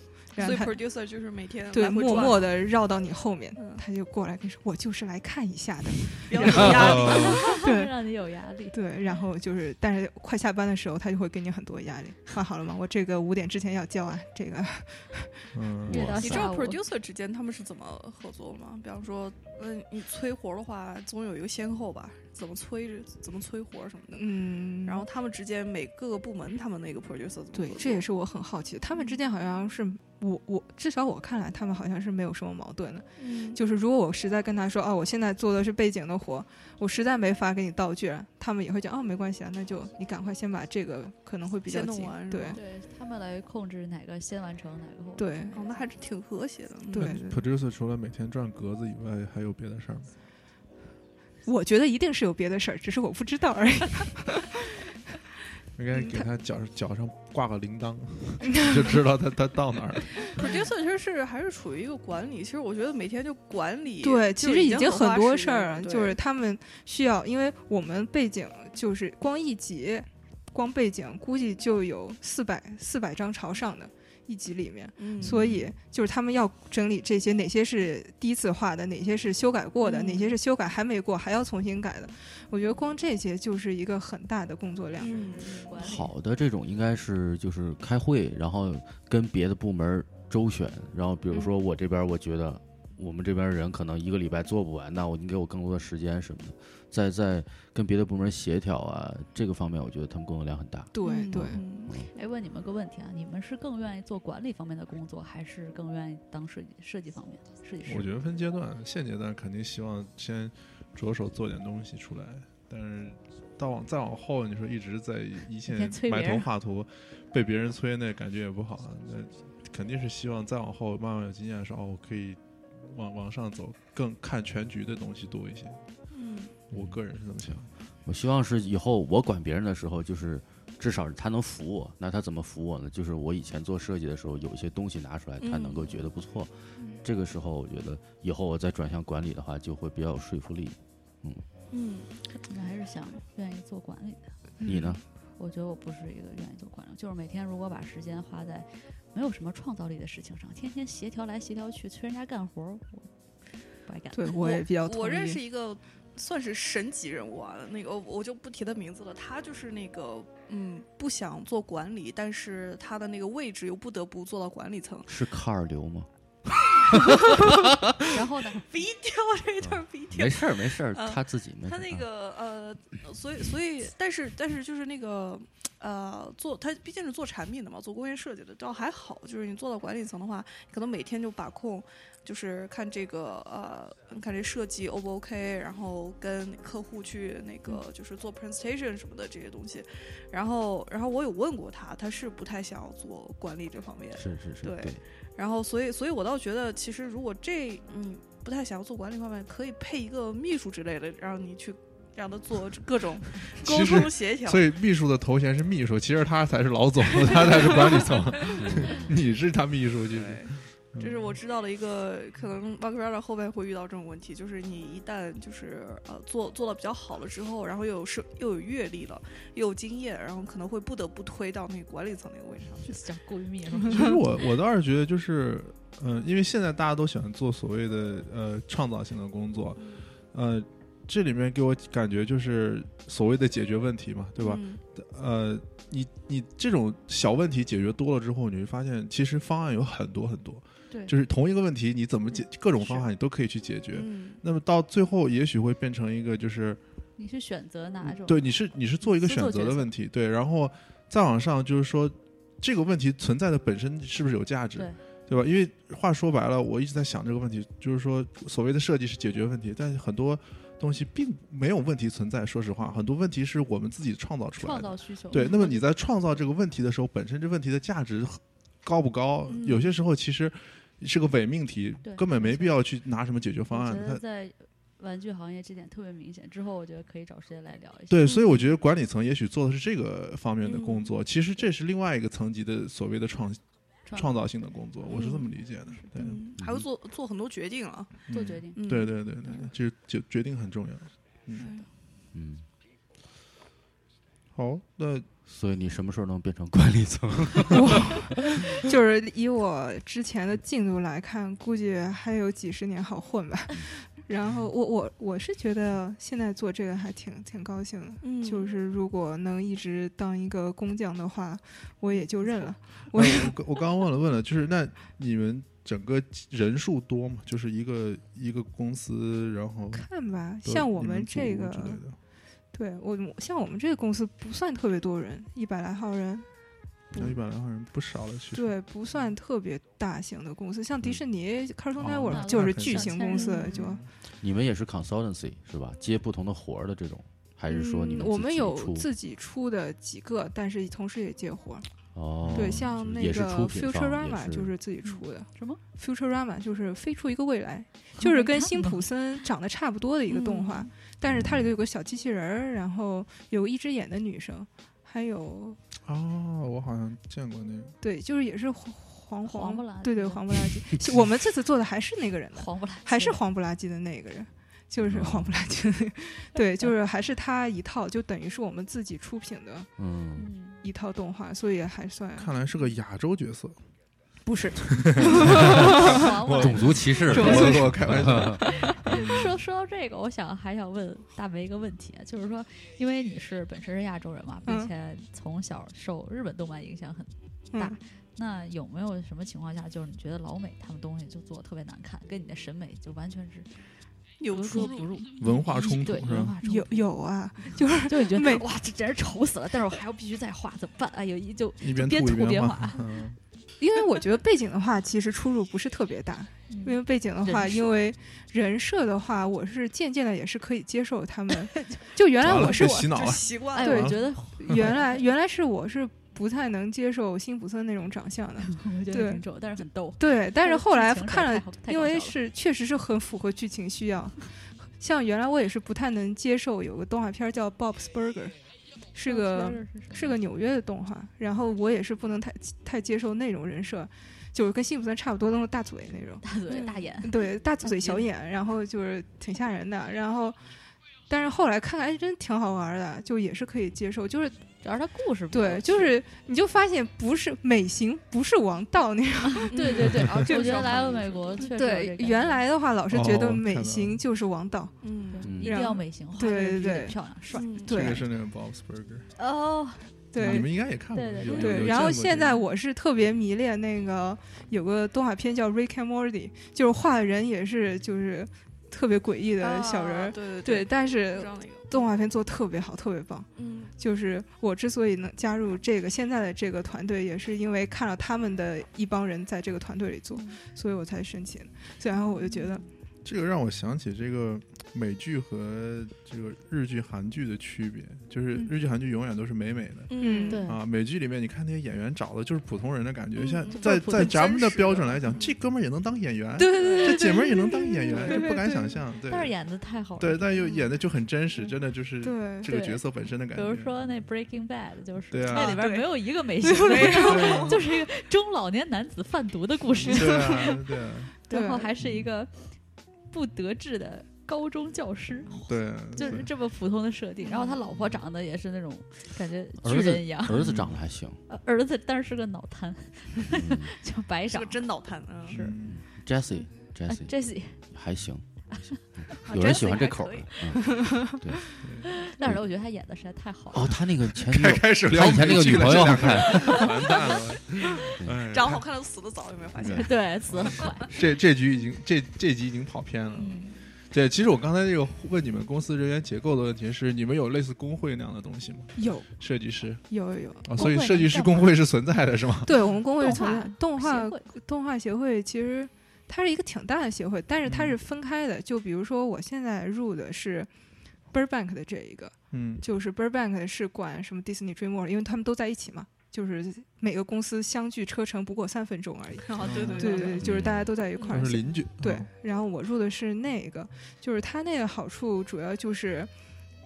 所以然后他 producer 就是每天默默的绕到你后面，嗯他就过来跟你说：“我就是来看一下的。有压力。哦 对让你有压力”。对，然后就是，但是快下班的时候，他就会给你很多压力。画好了吗？我这个五点之前要交啊，这个 你知道 producer 之间他们是怎么合作吗？比方说，嗯，你催活的话，总有一个先后吧，怎么催着，怎么催活什么的。嗯，然后他们之间每各个部门，他们那个 producer 怎么对这也是我很好奇的。他们之间好像是我我至少我看来，他们好像是没有什么矛盾的。嗯就是如果我实在跟他说，哦，我现在做的是背景的活，我实在没法给你道具了，他们也会讲，哦，没关系啊，那就你赶快先把这个可能会比较紧对对他们来控制哪个先完成，哪个后。对哦，那还是挺和谐的。嗯对 producer 除了每天转格子以外，还有别的事儿吗？我觉得一定是有别的事儿，只是我不知道而已。应该给他脚上脚上挂个铃铛，就知道他他到哪儿了。producer 其实是还是处于一个管理，其实我觉得每天就管理，对，其实已已经很多事儿了，就是他们需要，因为我们背景就是光一集，光背景估计就有四百四百张朝上的一集里面，嗯所以就是他们要整理这些哪些是第一次画的，哪些是修改过的，嗯哪些是修改还没过还要重新改的。我觉得光这些就是一个很大的工作量。嗯，好的这种应该是就是开会，然后跟别的部门周旋，然后比如说我这边我觉得我们这边人可能一个礼拜做不完，那我你给我更多的时间什么的，再再跟别的部门协调啊，这个方面我觉得他们工作量很大。对嗯对，嗯哎，问你们个问题啊，你们是更愿意做管理方面的工作，还是更愿意当设计设计方面的设计师？我觉得分阶段，现阶段肯定希望先着手做点东西出来，但是到往再往后，你说一直在一线天催别埋头画图，被别人催，那感觉也不好啊。那肯定是希望再往后慢慢有经验的时候，哦，我可以往往上走，更看全局的东西多一些。嗯我个人是这么想。我希望是以后我管别人的时候，就是至少他能服我。那他怎么服我呢？就是我以前做设计的时候，有一些东西拿出来，他能够觉得不错。这个时候，我觉得以后我再转向管理的话，就会比较有说服力。嗯，嗯，我还是想愿意做管理的。你呢？我觉得我不是一个愿意做管理，就是每天如果把时间花在没有什么创造力的事情上，天天协调来协调去，催人家干活儿，我不爱干。对我也比较同意。我认识一个算是神级人物啊，那个我就不提他名字了，他就是那个嗯不想做管理，但是他的那个位置又不得不做到管理层，是卡尔刘吗？然后呢，逼掉这一段逼掉没。事儿，没事儿，嗯他自己没。他那啊个呃，所以所以，但是但是就是那个呃，做他毕竟是做产品的嘛，做工业设计的，倒还好。就是你做到管理层的话，可能每天就把控，就是看这个呃，看这设计 O 不 OK，然后跟客户去那个就是做 presentation 什么的这些东西。然后然后我有问过他，他是不太想要做管理这方面。是是是，对对，然后所以所以我倒觉得，其实如果这嗯不太想要做管理方面，可以配一个秘书之类的，让你去让他做各种 沟通协调。所以秘书的头衔是秘书，其实他才是老总，他才是管理层 你是他秘书，就这是我知道的一个可能 m a r k r d a 后边会遇到这种问题，就是你一旦就是呃做做的比较好了之后，然后又有是又有阅历了，又有经验，然后可能会不得不推到那个管理层那个位置上去。讲闺蜜是其实我我倒是觉得就是，嗯、因为现在大家都喜欢做所谓的呃创造性的工作，呃，这里面给我感觉就是所谓的解决问题嘛，对吧？嗯呃，你你这种小问题解决多了之后，你会发现其实方案有很多很多，对，就是同一个问题你怎么解，各种方法你都可以去解决。嗯那么到最后，也许会变成一个就是你是选择哪种？对，你是你是做一个选择的问题，对，然后再往上就是说，这个问题存在的本身是不是有价值，对对吧？因为话说白了，我一直在想这个问题，就是说所谓的设计是解决问题，但是很多东西并没有问题存在。说实话，很多问题是我们自己创造出来创的。造需求。对，那么你在创造这个问题的时候，本身这问题的价值高不高？嗯有些时候其实是个伪命题，根本没必要去拿什么解决方案。它觉得在玩具行业这点特别明显。之后我觉得可以找时间来聊一下。对，所以我觉得管理层也许做的是这个方面的工嗯作，其实这是另外一个层级的所谓的创创创造性的工作，我是这么理解的。对，嗯，还会做做很多决定啊。做决定。嗯，对对对对就就决决定很重要。嗯，嗯，好，那所以你什么时候能变成管理层？就是以我之前的进度来看，估计还有几十年好混吧。然后我我我是觉得现在做这个还挺挺高兴的，嗯就是如果能一直当一个工匠的话，我也就认了。我哎我我刚刚忘了问了，就是那你们整个人数多吗？就是一个一个公司，然后看吧，像我们这个之类的对我像我们这个公司不算特别多人，一百来号人，一百来号人不少了，其实。对，不算特别大型的公司。像迪士尼、Cartoon 哦 Network 那就是那肯定巨型公司就嗯你们也是 consultancy 是吧？接不同的活儿的这种，还是说你们嗯、我们有自己出的几个，但是同时也接活儿。哦？对，像那个出品方 Futurama 就是自己出的。什么？Futurama 就是飞出一个未来，就是跟辛普森森长得差不多的一个动画，但是它里头有个小机器人儿，然后有一只眼的女生，还有哦，我好像见过那个。对，就是也是黄黄黄不拉对对黄不拉几。我们这次做的还是那个人的，黄不拉几还是的黄不拉几的那个人。就是哦。黄不拉几的那个，对，就是还是他一套，就等于是我们自己出品的嗯，嗯，一套动画，所以还算看来是个亚洲角色，不是。种族歧视，种我跟我开玩笑。说说到这个，我想还想问大梅一个问题，啊就是说，因为你是本身是亚洲人嘛，并嗯且从小受日本动漫影响很大，嗯那有没有什么情况下，就是你觉得老美他们东西就做的特别难看，跟你的审美就完全是有出入格不入？文化冲突对是吧？文化冲突有有啊，就是 就你觉得美哇，这简直丑死了，但是我还要必须再画，怎么办？哎呦，一就一边边吐吐边画画。嗯因为我觉得背景的话，其实出入不是特别大。嗯因为背景的话，因为人设的话，我是渐渐的也是可以接受他们。就原来我是我洗脑习惯哎，了。对我觉得 原来原来是我是不太能接受辛普森那种长相的，我觉得对挺丑，但是很逗。对。但是后来看了因为是确实是很符合剧情需要。像原来我也是不太能接受有个动画片叫《Bob's Burger》，是个是个纽约的动画，然后我也是不能太太接受那种人设，就是跟辛普森差不多那种大嘴那种。大嘴大眼，对，大 嘴小眼，然后就是挺吓人的。然后，但是后来看看，哎，真挺好玩的，就也是可以接受。就是主要是他故事对，就是你就发现不是美型，不是王道那种。对对对，我就觉得来了美国确实对，原来的话老是觉哦得美型就是王道。嗯，嗯一定要美型化，对对对漂亮帅。嗯这对个是那个 Bob's Burger，哦，对你们应该也看过，对然后现在我是特别迷恋那个有个动画片叫《Rick and Morty》，就是画的人也是就是特别诡异的小人儿。啊对对对，但是动画片做得特别好，特别棒。嗯就是我之所以能加入这个现在的这个团队，也是因为看了他们的一帮人在这个团队里做，嗯所以我才申请。所以然后我就觉得，这个让我想起这个美剧和这个日剧、韩剧的区别，就是嗯。日剧、韩剧永远都是美美的。嗯对，啊，美剧里面你看那些演员找的就是普通人的感觉，嗯像嗯在在咱们的标准来讲，这哥们儿也能当演员，对对对这姐们儿也能当演员，对这不敢想象。对，但是演的太好了。对，但又演的就很真实，真的就是这个角色本身的感觉比。如说那 Breaking Bad，就是对啊那里边没有一个美 型的，没有。对啊就是一个中老年男子贩毒的故事，对啊，对啊，对然后还是一个不得志的高中教师，对啊，就是这么普通的设定。然后他老婆长得也是那种感觉巨人一样，儿子长得还行，呃儿子但是是个脑瘫，嗯。就白长。是个。真脑瘫，啊，是。嗯。Jesse 哎 Jesse Jesse，还行，啊有人喜欢这口儿的。嗯 但是我觉得他演的实在太好了。哦，他那个 前女友，开开始聊他以前那个女朋友看，完蛋了。哎长得好看的死的早，有没有发现？对对，死得很快。这这局已经这这集已经跑偏了。嗯，对，其实我刚才这个问你们公司人员结构的问题是，你们有类似工会那样的东西吗？有设计师有有有。哦，所以设计师工会是存在的，是吗？对我们工会是存在动画动画协会，其实它是一个挺大的协会，但是它嗯是分开的。就比如说我现在入的是 Burbank 的这一个，嗯就是 Burbank 是管什么 Disney DreamWorks，因为他们都在一起嘛，就是每个公司相距车程不过三分钟而已。哦，对对对对对，就是大家都在一块儿都是。邻居。对啊，然后我入的是那个，就是它那个好处主要就是，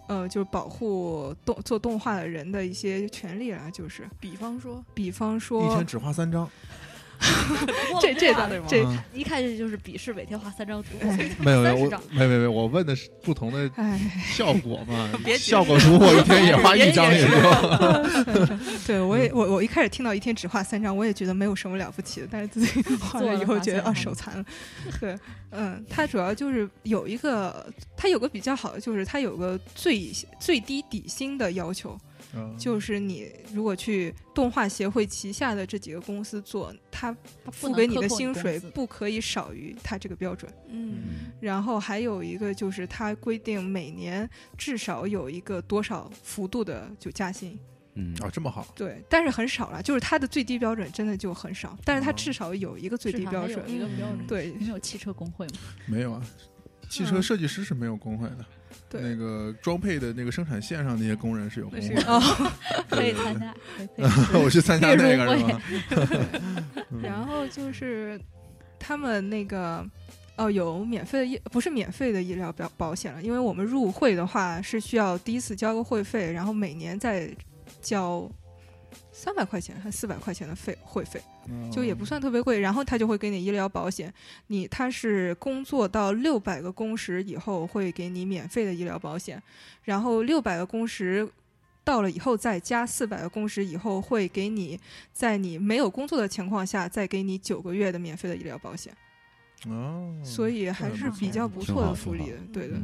呃，就是保护动做动画的人的一些权利啦，就是比方说，比方说一说天，只画三张，这这画对吗？这嗯一看这就是鄙视每天画三张图，没有没有，我没有没有没，我问的是不同的哎，效果嘛 效果图我一天也画一张也就。对我也我我一开始听到一天只画三张，我也觉得没有什么了不起的，但是自己画了以后觉得啊手残了。对，嗯，它主要就是有一个，它有个比较好的就是它有个最最低底薪的要求，嗯就是你如果去动画协会旗下的这几个公司做，他付给你的薪水不可以少于他这个标准。嗯，然后还有一个就是他规定每年至少有一个多少幅度的就加薪。嗯哦，这么好，对，但是很少了，就是它的最低标准真的就很少，但是它哦至少有一个最低标准。一个标准。对你们有汽车工会吗？没有啊。汽车设计师是没有工会的，对那个装配的那个生产线上那些工人是有工会那是的。哦，可以 参加，我去参加那个是可以入吧？嗯然后就是他们那个。哦，有免费的医不是免费的医疗保保险了，因为我们入会的话是需要第一次交个会费，然后每年再交三百块钱还四百块钱的费会费。就也不算特别贵，然后他就会给你医疗保险，你他是工作到六百个工时以后会给你免费的医疗保险，然后六百个工时到了以后再加四百个工时以后会给你在你没有工作的情况下再给你九个月的免费的医疗保险，哦，所以还是比较不错的福利的，对的，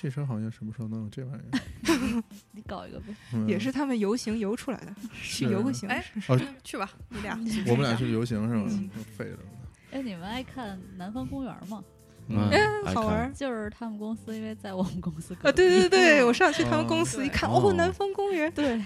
汽车行业什么时候能有这玩意儿？你搞一个呗。嗯也是他们游行游出来的，去游个行。哎哦，去吧，你俩。我们俩去游行是吧嗯？废了。哎，你们爱看《南方公园》吗？嗯哎，好玩儿就是他们公司，因为在我们公司啊！对壁对对，我上去他们公司一看，哦哦，南方公园，对，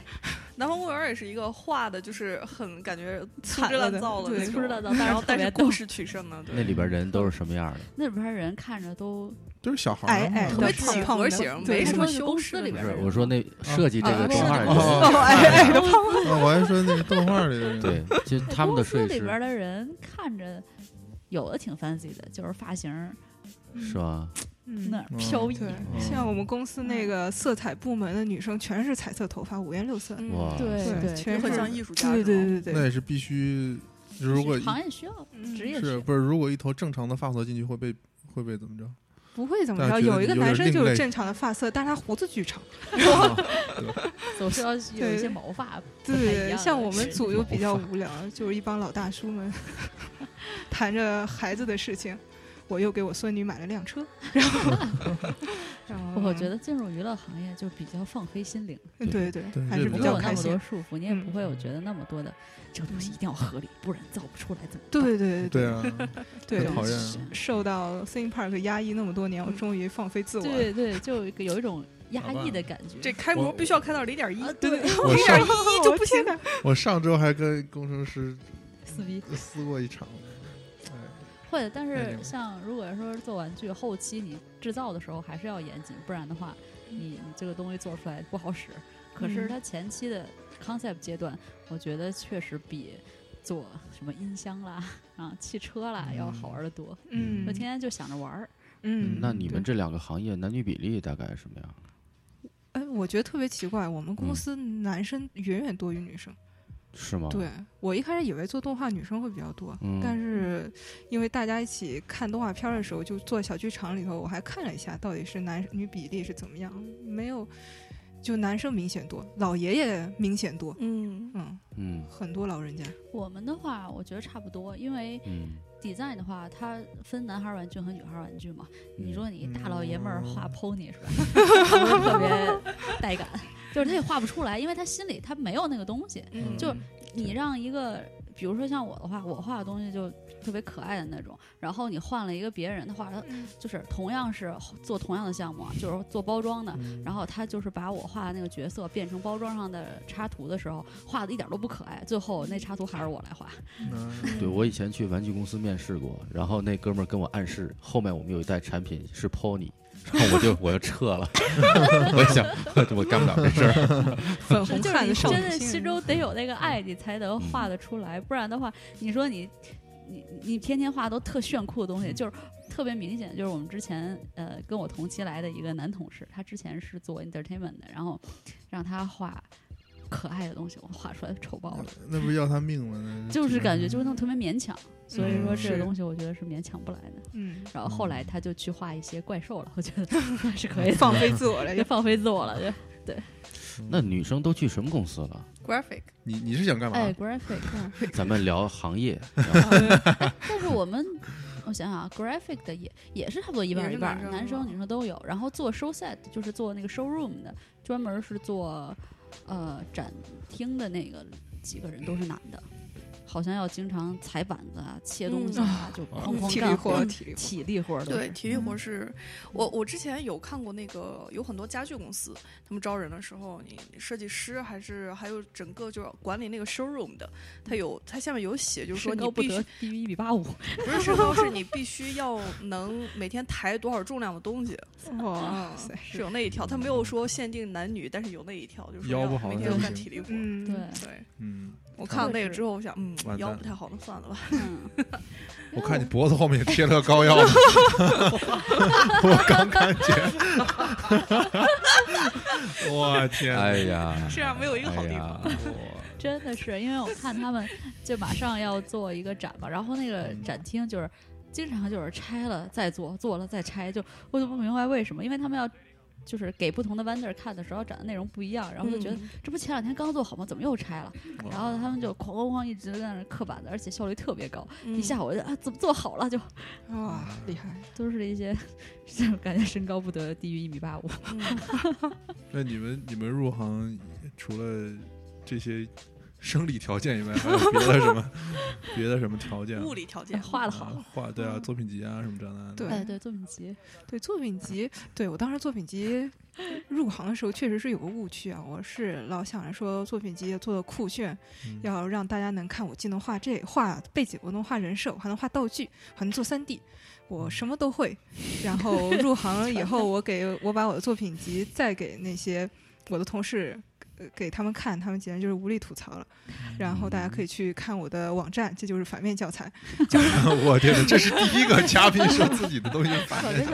南方公园也是一个画的，就是很感觉粗制滥造的那种，粗制滥造但是然后但特别逗是故事取胜的，对那里边人都是什么样的？那里边人看着都就是小孩儿嘛矮矮的、特别几胖胖的何形，对没什么修饰里边人，是我说那设计这个啊动画的设计人，哦，矮矮的胖啊我还说那个动画里的人，对，其实他们的公司设计里边的人看着有的挺 fancy 的，就是发型是吧？嗯那飘逸。像我们公司那个色彩部门的女生，全是彩色头发，五颜六色。嗯哇对对，全是很像艺术家对，对对对那也是必须。如果行业需要，嗯职业。是不是如果一头正常的发色进去会被会被怎么着？不会怎么着。有一个男生就是正常的发色，但是他胡子巨长。总是要有一些毛发对像我们组就比较无聊，就是一帮老大叔们 谈着孩子的事情。我又给我孙女买了辆车，然后，然后我觉得进入娱乐行业就比较放飞心灵，对对对对，还是比较不会有那么多。束缚，你也嗯不会有觉得那么多的这个东西一定要合理，不然造不出来怎么办？对对对啊，对很讨厌受到 theme park 压抑那么多年，我嗯终于放飞自我了。对对，就有一种压抑的感觉。这开模必须要开到零点一，对对，零点一就不行。我上周还跟工程师撕逼撕过一场，哎，会的，但是像如果说做玩具后期你制造的时候还是要严谨，不然的话，你你这个东西做出来不好使。可是嗯它前期的 concept 阶段，我觉得确实比做什么音箱啦、啊汽车啦要好玩的多。嗯我天天就想着玩儿，嗯，那你们这两个行业男女比例大概什么样？哎，我觉得特别奇怪，我们公嗯司男生远远多于女生。是吗？对我一开始以为做动画女生会比较多，嗯但是因为大家一起看动画片儿的时候，就做小剧场里头，我还看了一下到底是男女比例是怎么样，没有，就男生明显多，老爷爷明显多，嗯，嗯，嗯很多老人家，我们的话我觉得差不多，因为嗯，design 的话，它分男孩玩具和女孩玩具嘛。你嗯说你大老爷们儿画嗯 pony 是吧？特别带感？就是他也画不出来，因为他心里他没有那个东西。嗯就你让一个，比如说像我的话，我画的东西就特别可爱的那种，然后你换了一个别人的话，他就是同样是做同样的项目啊，就是做包装的，嗯然后他就是把我画的那个角色变成包装上的插图的时候，画的一点都不可爱，最后那插图还是我来画。嗯对我以前去玩具公司面试过，然后那哥们儿跟我暗示，后面我们有一代产品是 pony，然后我就我就撤了，我想我干不了这事儿。粉红就是你汉子真的心心中得有那个爱，你才能画得出来，不然的话，你说你你你天天画都特炫酷的东西，就是特别明显。就是我们之前呃跟我同期来的一个男同事，他之前是做 entertainment 的，然后让他画可爱的东西，我画出来丑爆了，那不要他命吗？那就是感觉嗯就是那种特别勉强。所以说这个东西我觉得是勉强不来的。嗯，然后后来他就去画一些怪兽了，我觉得 那是可以的，放飞自我了 就放飞自我了，就对那女生都去什么公司了？graphic 你你是想干嘛？哎，graphic。咱们聊行业，但是我们，我想想啊，graphic 的也也是差不多一半儿一半儿，男生女生都有。然后做 show set 就是做那个 showroom 的，专门是做呃展厅的那个几个人都是男的，好像要经常踩板子啊、切东西啊，就哐哐体力干活，体力活。体力活儿对，体力活是，我我之前有看过那个有很多家具公司，他们招人的时候，你你设计师还是还有整个就是管理那个 showroom 的，他有他下面有写，就是说身高不得你必须低于一米八五，不是身高，是你必须要能每天抬多少重量的东西，哇是有那一条，他没有说限定男女，但是有那一条，就是腰不好每天要干体力活。嗯，对，对嗯，我看了那个之后，我想，嗯完，蛋腰不太好，那算了吧。嗯，我看你脖子后面也贴了个膏药，我刚看见。我天！哎，呀，世界上没有一个好地哎呀方。真的是，因为我看他们就马上要做一个展嘛，然后那个嗯展厅就是经常就是拆了再做，做了再拆，就我就不明白为什么，因为他们要。就是给不同的 vendor 看的时候，展的内容不一样，然后就觉得、嗯这不前两天刚做好吗？怎么又拆了？然后他们就哐哐哐一直在那刻板子，而且效率特别高。嗯一下午我就啊，怎么做好了？就哇，厉害！都是一些这种感觉身高不得低于一米八五。嗯 那你们你们入行除了这些生理条件以外，还有别的什么 别的什么条件吗？物理条件画的好，啊画对啊，作品集啊什么这那的。对哎，对，作品集，对作品集，对我当时作品集入行的时候确实是有个误区啊，我是老想着说作品集要做的酷炫，嗯要让大家能看我既能画这画背景，我能画人设，我还能画道具，还能做三 D，我什么都会。然后入行了以后，我给我把我的作品集再给那些我的同事。呃给他们看，他们简直就是无力吐槽了。然后大家可以去看我的网站，这就是反面教材。就 是 我天哪，这是第一个嘉宾说自己的东西反面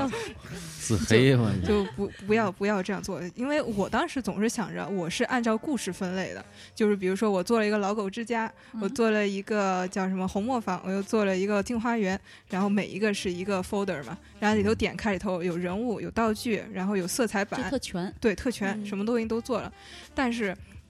自黑嘛，就不不要不要这样做，因为我当时总是想着我是按照故事分类的，就是比如说我做了一个老狗之家，我嗯做了一个叫什么红磨坊，我又做了一个镜花园，然后每一个是一个 folder 嘛，然后里头点开里头有人物、有道具，然后有色彩就板，特权。对特权，嗯什么东西都做了，但是。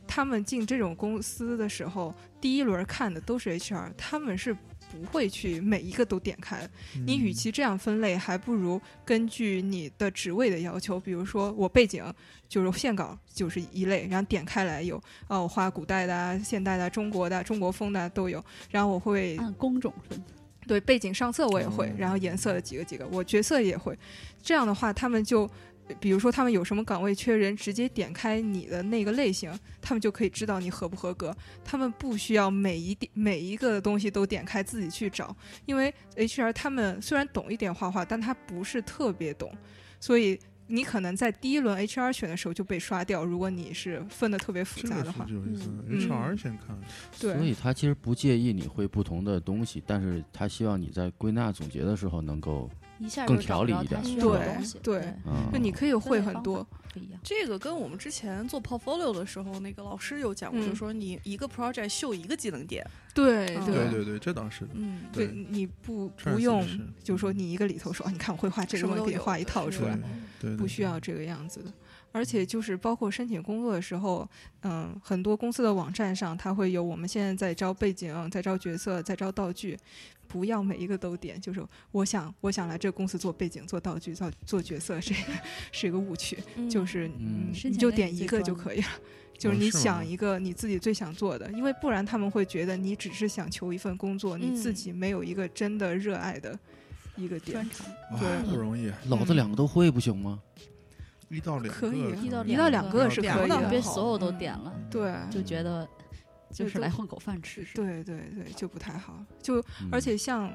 他们进这种公司的时候，第一轮看的都是 HR，他们是不会去每一个都点开。你与其这样分类，还不如根据你的职位的要求，比如说我背景就是线稿就是一类，然后点开来有啊，我画古代的啊、现代的啊、中国的啊、中国风的啊都有，然后我会按工种分，对背景上色我也会哦，然后颜色的几个几个，我角色也会。这样的话，他们就，比如说他们有什么岗位缺人，直接点开你的那个类型，他们就可以知道你合不合格。他们不需要每一点每一个东西都点开自己去找，因为 HR 他们虽然懂一点画画，但他不是特别懂，所以。你可能在第一轮 HR 选的时候就被刷掉，如果你是分的特别复杂的话是，有意思嗯，HR 先看，对，所以他其实不介意你会不同的东西，但是他希望你在归纳总结的时候能够，一下更就找不着条理一点他需要的对东西。对嗯，就你可以会很多，不一样。这个跟我们之前做 portfolio 的时候，那个老师有讲过，嗯就是说你一个 project 秀一个技能点，嗯对对对对对，这倒是的。嗯，对，你不不用，就是说你一个里头说，啊你看我会画这个，我给你什么都有画一套出来，不需要这个样子的。而且就是包括申请工作的时候，嗯，很多公司的网站上它会有我们现在在招背景、在招角色、在招道具，不要每一个都点。就是我想我想来这个公司做背景、做道具、做做角色，这个是一个误区。嗯就是嗯你就点一个就可以了。就是你想一个你自己最想做的，因为不然他们会觉得你只是想求一份工作，你自嗯己没有一个真的热爱的一个点专。长对不容易，老子两个都会不行吗？一到两可以，一到一到两个个是可以别所有都点了，对就觉得就是来混口饭吃。对对对，就不太好。就嗯。而且像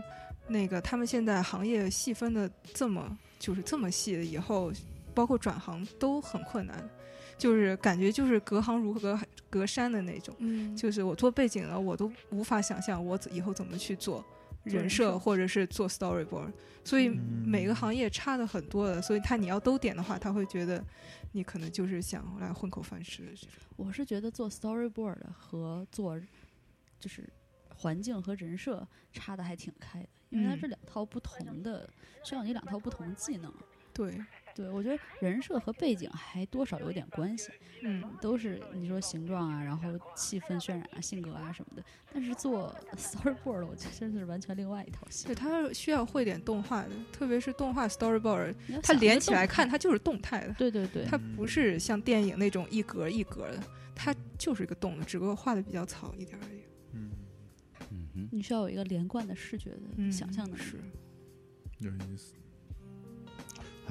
那个他们现在行业细分的这么就是这么细，以后包括转行都很困难，就是感觉就是隔行如隔隔山的那种。嗯，就是我做背景的，我都无法想象我以后怎么去做人人设，或者是做 storyboard。所以嗯每个行业差的很多的，所以他你要都点的话，他会觉得你可能就是想来混口饭吃的这种。我是觉得做 storyboard 和做就是环境和人设差的还挺开的，因为它嗯是两套不同的，需要你两套不同的技能。对，对，我觉得人设和背景还多少有点关系，嗯，都是你说形状啊，然后气氛渲染啊、性格啊什么的。但是做 storyboard，我觉得真是完全另外一套戏对，。它需要会点动画的，特别是动画 storyboard，它连起来，看它就是动态的，对对对，它不是像电影那种一格一格的，它就是一个动的，只不过画的比较草一点而已。嗯，嗯，你需要有一个连贯的视觉的嗯，想象能力。是，有意思。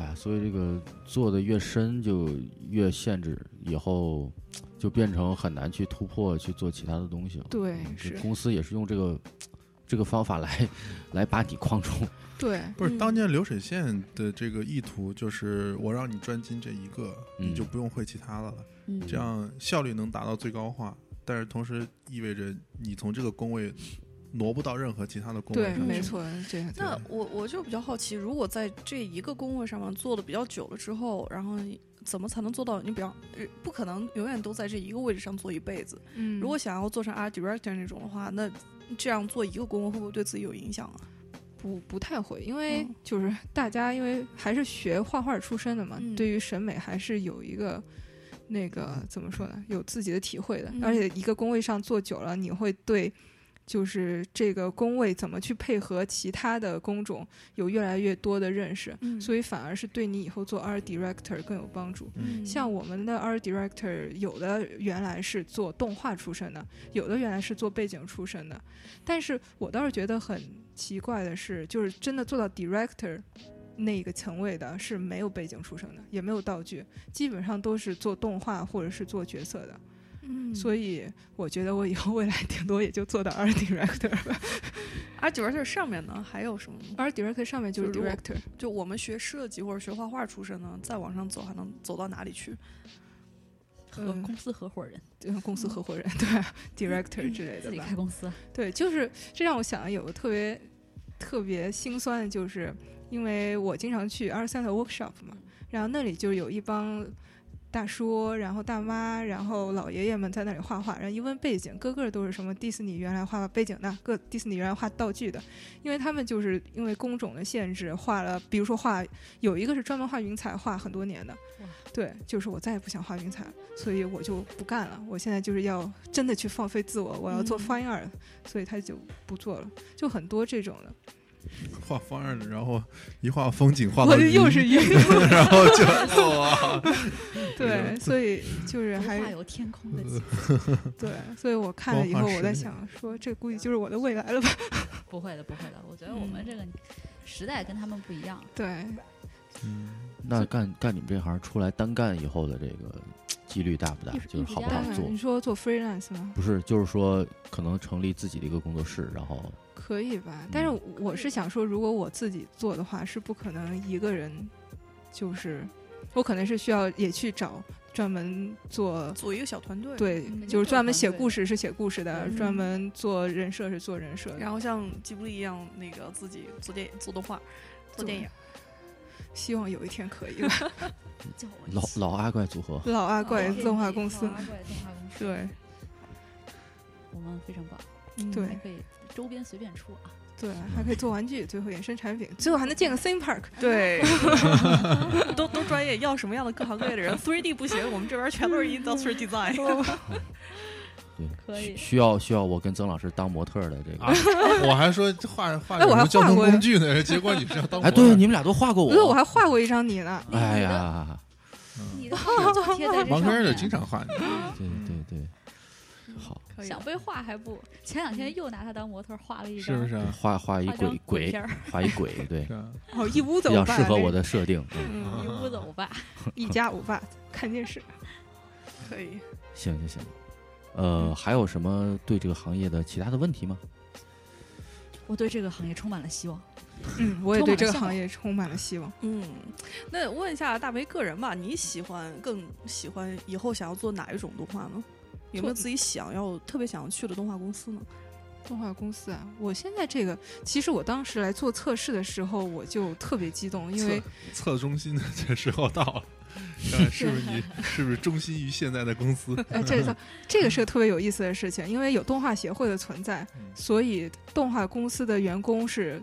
哎，所以这个做的越深就越限制，以后就变成很难去突破去做其他的东西了。对嗯是公司也是用这个这个方法来来把你框住。对，不是嗯当年流水线的这个意图，就是我让你专精这一个，嗯你就不用会其他的了，嗯，这样效率能达到最高化。但是同时意味着你从这个工位挪不到任何其他的工位对，上去。没错，这那我我就比较好奇，如果在这一个工位上面做的比较久了之后，然后你怎么才能做到？你比方呃不可能永远都在这一个位置上做一辈子。嗯，如果想要做成 art director 那种的话，那这样做一个工位会不会对自己有影响啊？不不太会，因为嗯就是大家因为还是学画画出身的嘛，嗯对于审美还是有一个那个怎么说呢，有自己的体会的。嗯而且一个工位上坐久了，你会对就是这个工位怎么去配合其他的工种有越来越多的认识，嗯所以反而是对你以后做 art director 更有帮助。嗯像我们的 art director，有的原来是做动画出身的，有的原来是做背景出身的。但是我倒是觉得很奇怪的是，就是真的做到 director 那个层位的，是没有背景出身的，也没有道具，基本上都是做动画或者是做角色的。嗯所以我觉得我以后未来顶多也就做到 art director 吧。art director 上面呢还有什么？art director 上面就是 director。就我们学设计或者学画画出身呢，再往上走还能走到哪里去？嗯和公司合伙人嗯公司合伙人对 director 之类的吧自己开。公司，对，就是这让我想有个特别特别心酸的，就是因为我经常去二三的 workshop 嘛，然后那里就有一帮大叔，然后大妈，然后老爷爷们在那里画画，然后一问背景，个个都是什么迪士尼原来画背景的，各迪士尼原来画道具的，因为他们就是因为工种的限制，画了，比如说画有一个是专门画云彩，画很多年的，对，就是我再也不想画云彩，所以我就不干了，我现在就是要真的去放飞自我，我要做嗯。fine art，、所以他就不做了，就很多这种的，画方案，然后一画风景画我到又是晕，然后就哇，对，所以就是还不画有天空的景，对，所以我看了以后，我在想说，这估计就是我的未来了吧？不会的，不会的。我觉得我们这个时代跟他们不一样。对，嗯，那干干你们这行出来单干以后的这个几率大不大？就是好不好做你？说做 freelance 吗？不是，就是说可能成立自己的一个工作室，然后可以吧？但是嗯我是想说，如果我自己做的话，是不可能一个人，就是我可能是需要也去找专门做。组一个小团队，对嗯，就是专门写故事是写故事的，嗯专门做人设是做人设的。然后像吉卜力一样，那个自己做电做动画、做电影。希望有一天可以吧。老老阿怪组合，老阿怪哦动画公司老，阿怪动画公司，对我们非常棒，对还可以周边随便出啊。对，还可以做玩具，最后衍生产品，最后还能建个 theme park。对，都都专业，要什么样的各行各业的人？Three D 不行，我们这边全都是 Industrial Design。对，可以需需要需要我跟曾老师当模特的这个。啊，我还说画画哎我还什么交通工具呢，结果你是要当哎，模特对，你们俩都画过我。对，我我。还画过一张你呢。哎呀，你的画就贴在这上盲根儿的经常画你，对对对，好，可以想被画还不，前两天又拿他当模特画了一张，是不是啊？画画一鬼鬼鬼片，儿，画一鬼，对，哦，一屋比走吧，较适合我的。设定。嗯，嗯，一屋走吧。一家五爸看电视。可以。行行行。呃，还有什么对这个行业的其他的问题吗？我对这个行业充满了希望。嗯，我也对这个行业充满了希望。嗯，那问一下大梅个人吧，你喜欢更喜欢以后想要做哪一种动画呢？有没有自己想要特别想要去的动画公司呢？动画公司啊，我现在这个，其实我当时来做测试的时候，我就特别激动，因为测测中心的这时候到了，看是不是你是不是忠心于现在的公司？哎，这个 这个是个特别有意思的事情，因为有动画协会的存在，嗯所以动画公司的员工是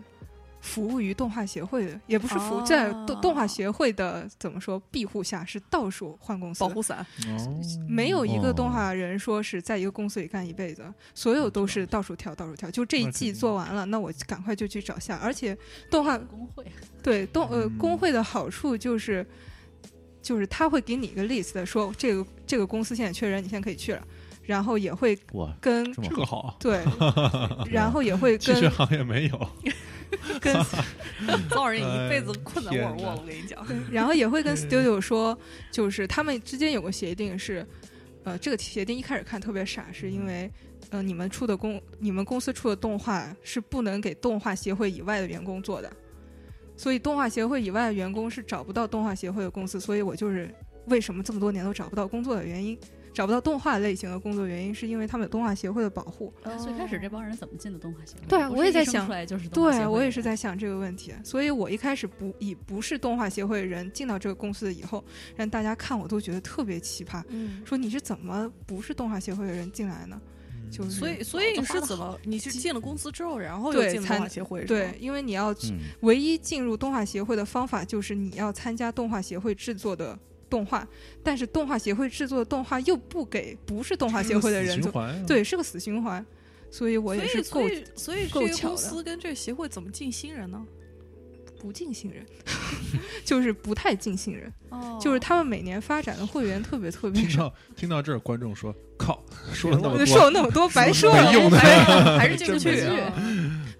服务于动画协会的，也不是服务、在动动画协会的怎么说庇护下是到处换公司。保护伞，哦，没有一个哦动画人说是在一个公司里干一辈子，所有都是到处跳，到处跳。就这一季做完了，那我赶快就去找下。而且动画工会对动呃嗯工会的好处就是，就是他会给你一个 list 说这个这个公司现在缺人，你现在可以去了，然后也会哇，跟这个好，对，然后也会 其实跟行业没有，跟 早晚人一辈子哎困在沃尔沃我跟你讲。然后也会跟 studio 说，就是他们之间有个协定是，呃，这个协定一开始看特别傻，是因为呃你们出的公你们公司出的动画是不能给动画协会以外的员工做的，所以动画协会以外的员工是找不到动画协会的公司，所以我就是为什么这么多年都找不到工作的原因。找不到动画类型的工作原因，是因为他们有动画协会的保护。最开始这帮人怎么进的动画协会？对我也在想出来就是动画对我也是在想这个问题，所以我一开始不以不是动画协会的人进到这个公司以后，让大家看我都觉得特别奇葩，嗯，说你是怎么不是动画协会的人进来呢？就是所以所以你是怎么？你是进了公司之后，然后又进了动画协会？对，，因为你要嗯，唯一进入动画协会的方法就是你要参加动画协会制作的动画，但是动画协会制作的动画又不给不是动画协会的人做，啊，对，是个死循环，所以我也是够所以所以所以这个公够巧的。司跟这个协会怎么进新人呢？不进新人，就是不太进新人，哦。就是他们每年发展的会员特别特别少。听到听到这儿，观众说：“靠，说了那么多，说了那么多，白说。了。没用的。还还是 进不去。不是，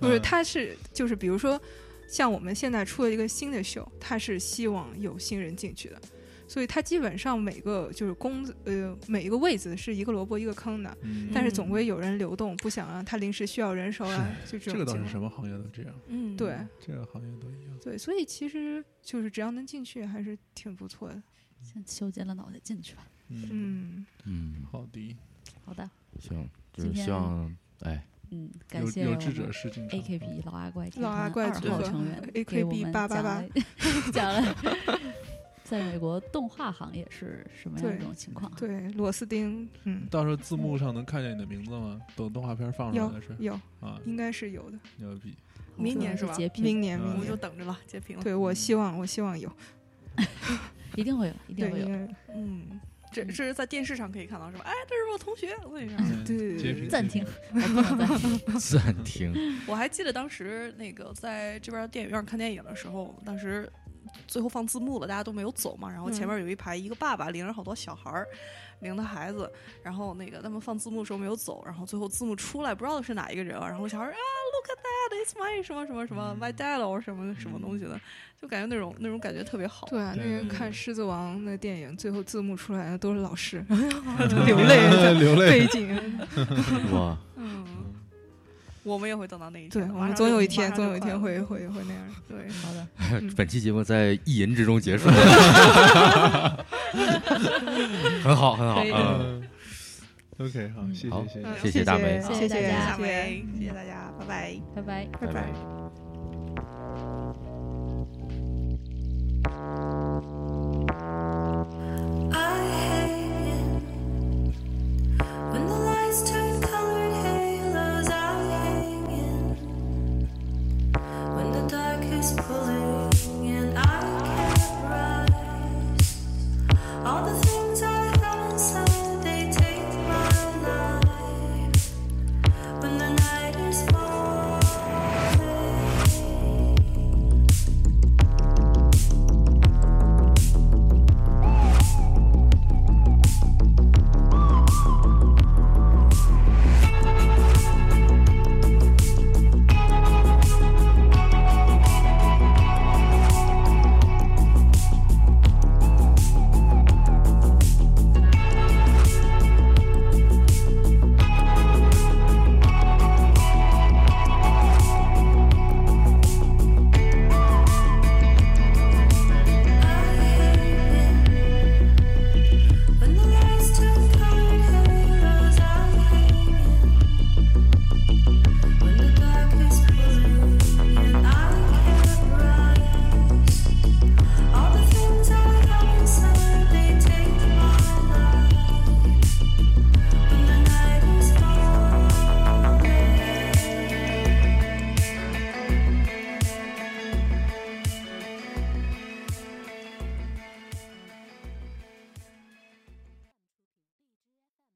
嗯他是就是比如说，像我们现在出了一个新的秀，他是希望有新人进去的，所以他基本上每个就是工呃每一个位子是一个萝卜一个坑的，嗯但是总归有人流动，不想让他临时需要人手啊，就这这个倒是。什么行业都这样，嗯，对这个行业都一样。对，所以其实就是只要能进去，还是挺不错的。先修剪了脑袋进去吧。嗯，嗯，嗯，好的，好的，行，就是希望，哎，嗯，感谢有志者事竟成。AKB 老阿怪老阿怪成员 AKB 给我们888讲了 讲了在美国动画行业是什么样的一种情况。对，螺丝钉，嗯，到时候字幕上能看见你的名字吗？等动画片放上有来的是有，啊，应该是有的。牛逼！明年是吧？截屏，明年，嗯我就，等着吧，截屏了。对我希望，我希望有，一定会有，一定，会有嗯，这这是在电视上可以看到是吧？哎，这是我同学，我跟你说。嗯对暂停，不能暂停。暂停，我还记得当时那个在这边电影院看电影的时候，当时最后放字幕了，大家都没有走嘛，然后前面有一排一个爸爸领着好多小孩儿，领着孩子，然后那个他们放字幕的时候没有走，然后最后字幕出来不知道是哪一个人啊，然后小孩儿啊，look at that，it's my 什么什么什么 my dad or 什么什么东西的，就感觉那种那种感觉特别好。对啊，那对人看《狮子王》的电影，最后字幕出来的都是老师流 流泪 流泪。背景。哇，嗯，我们也会等到那一，天对，总有一天，总有一天会会会那样。对。好的，嗯本期节目在意淫之中结束，很好，很好！嗯，OK，好，谢好谢谢嗯谢。谢谢大梅谢谢谢谢大家谢谢大家，拜拜。拜拜。拜拜拜拜。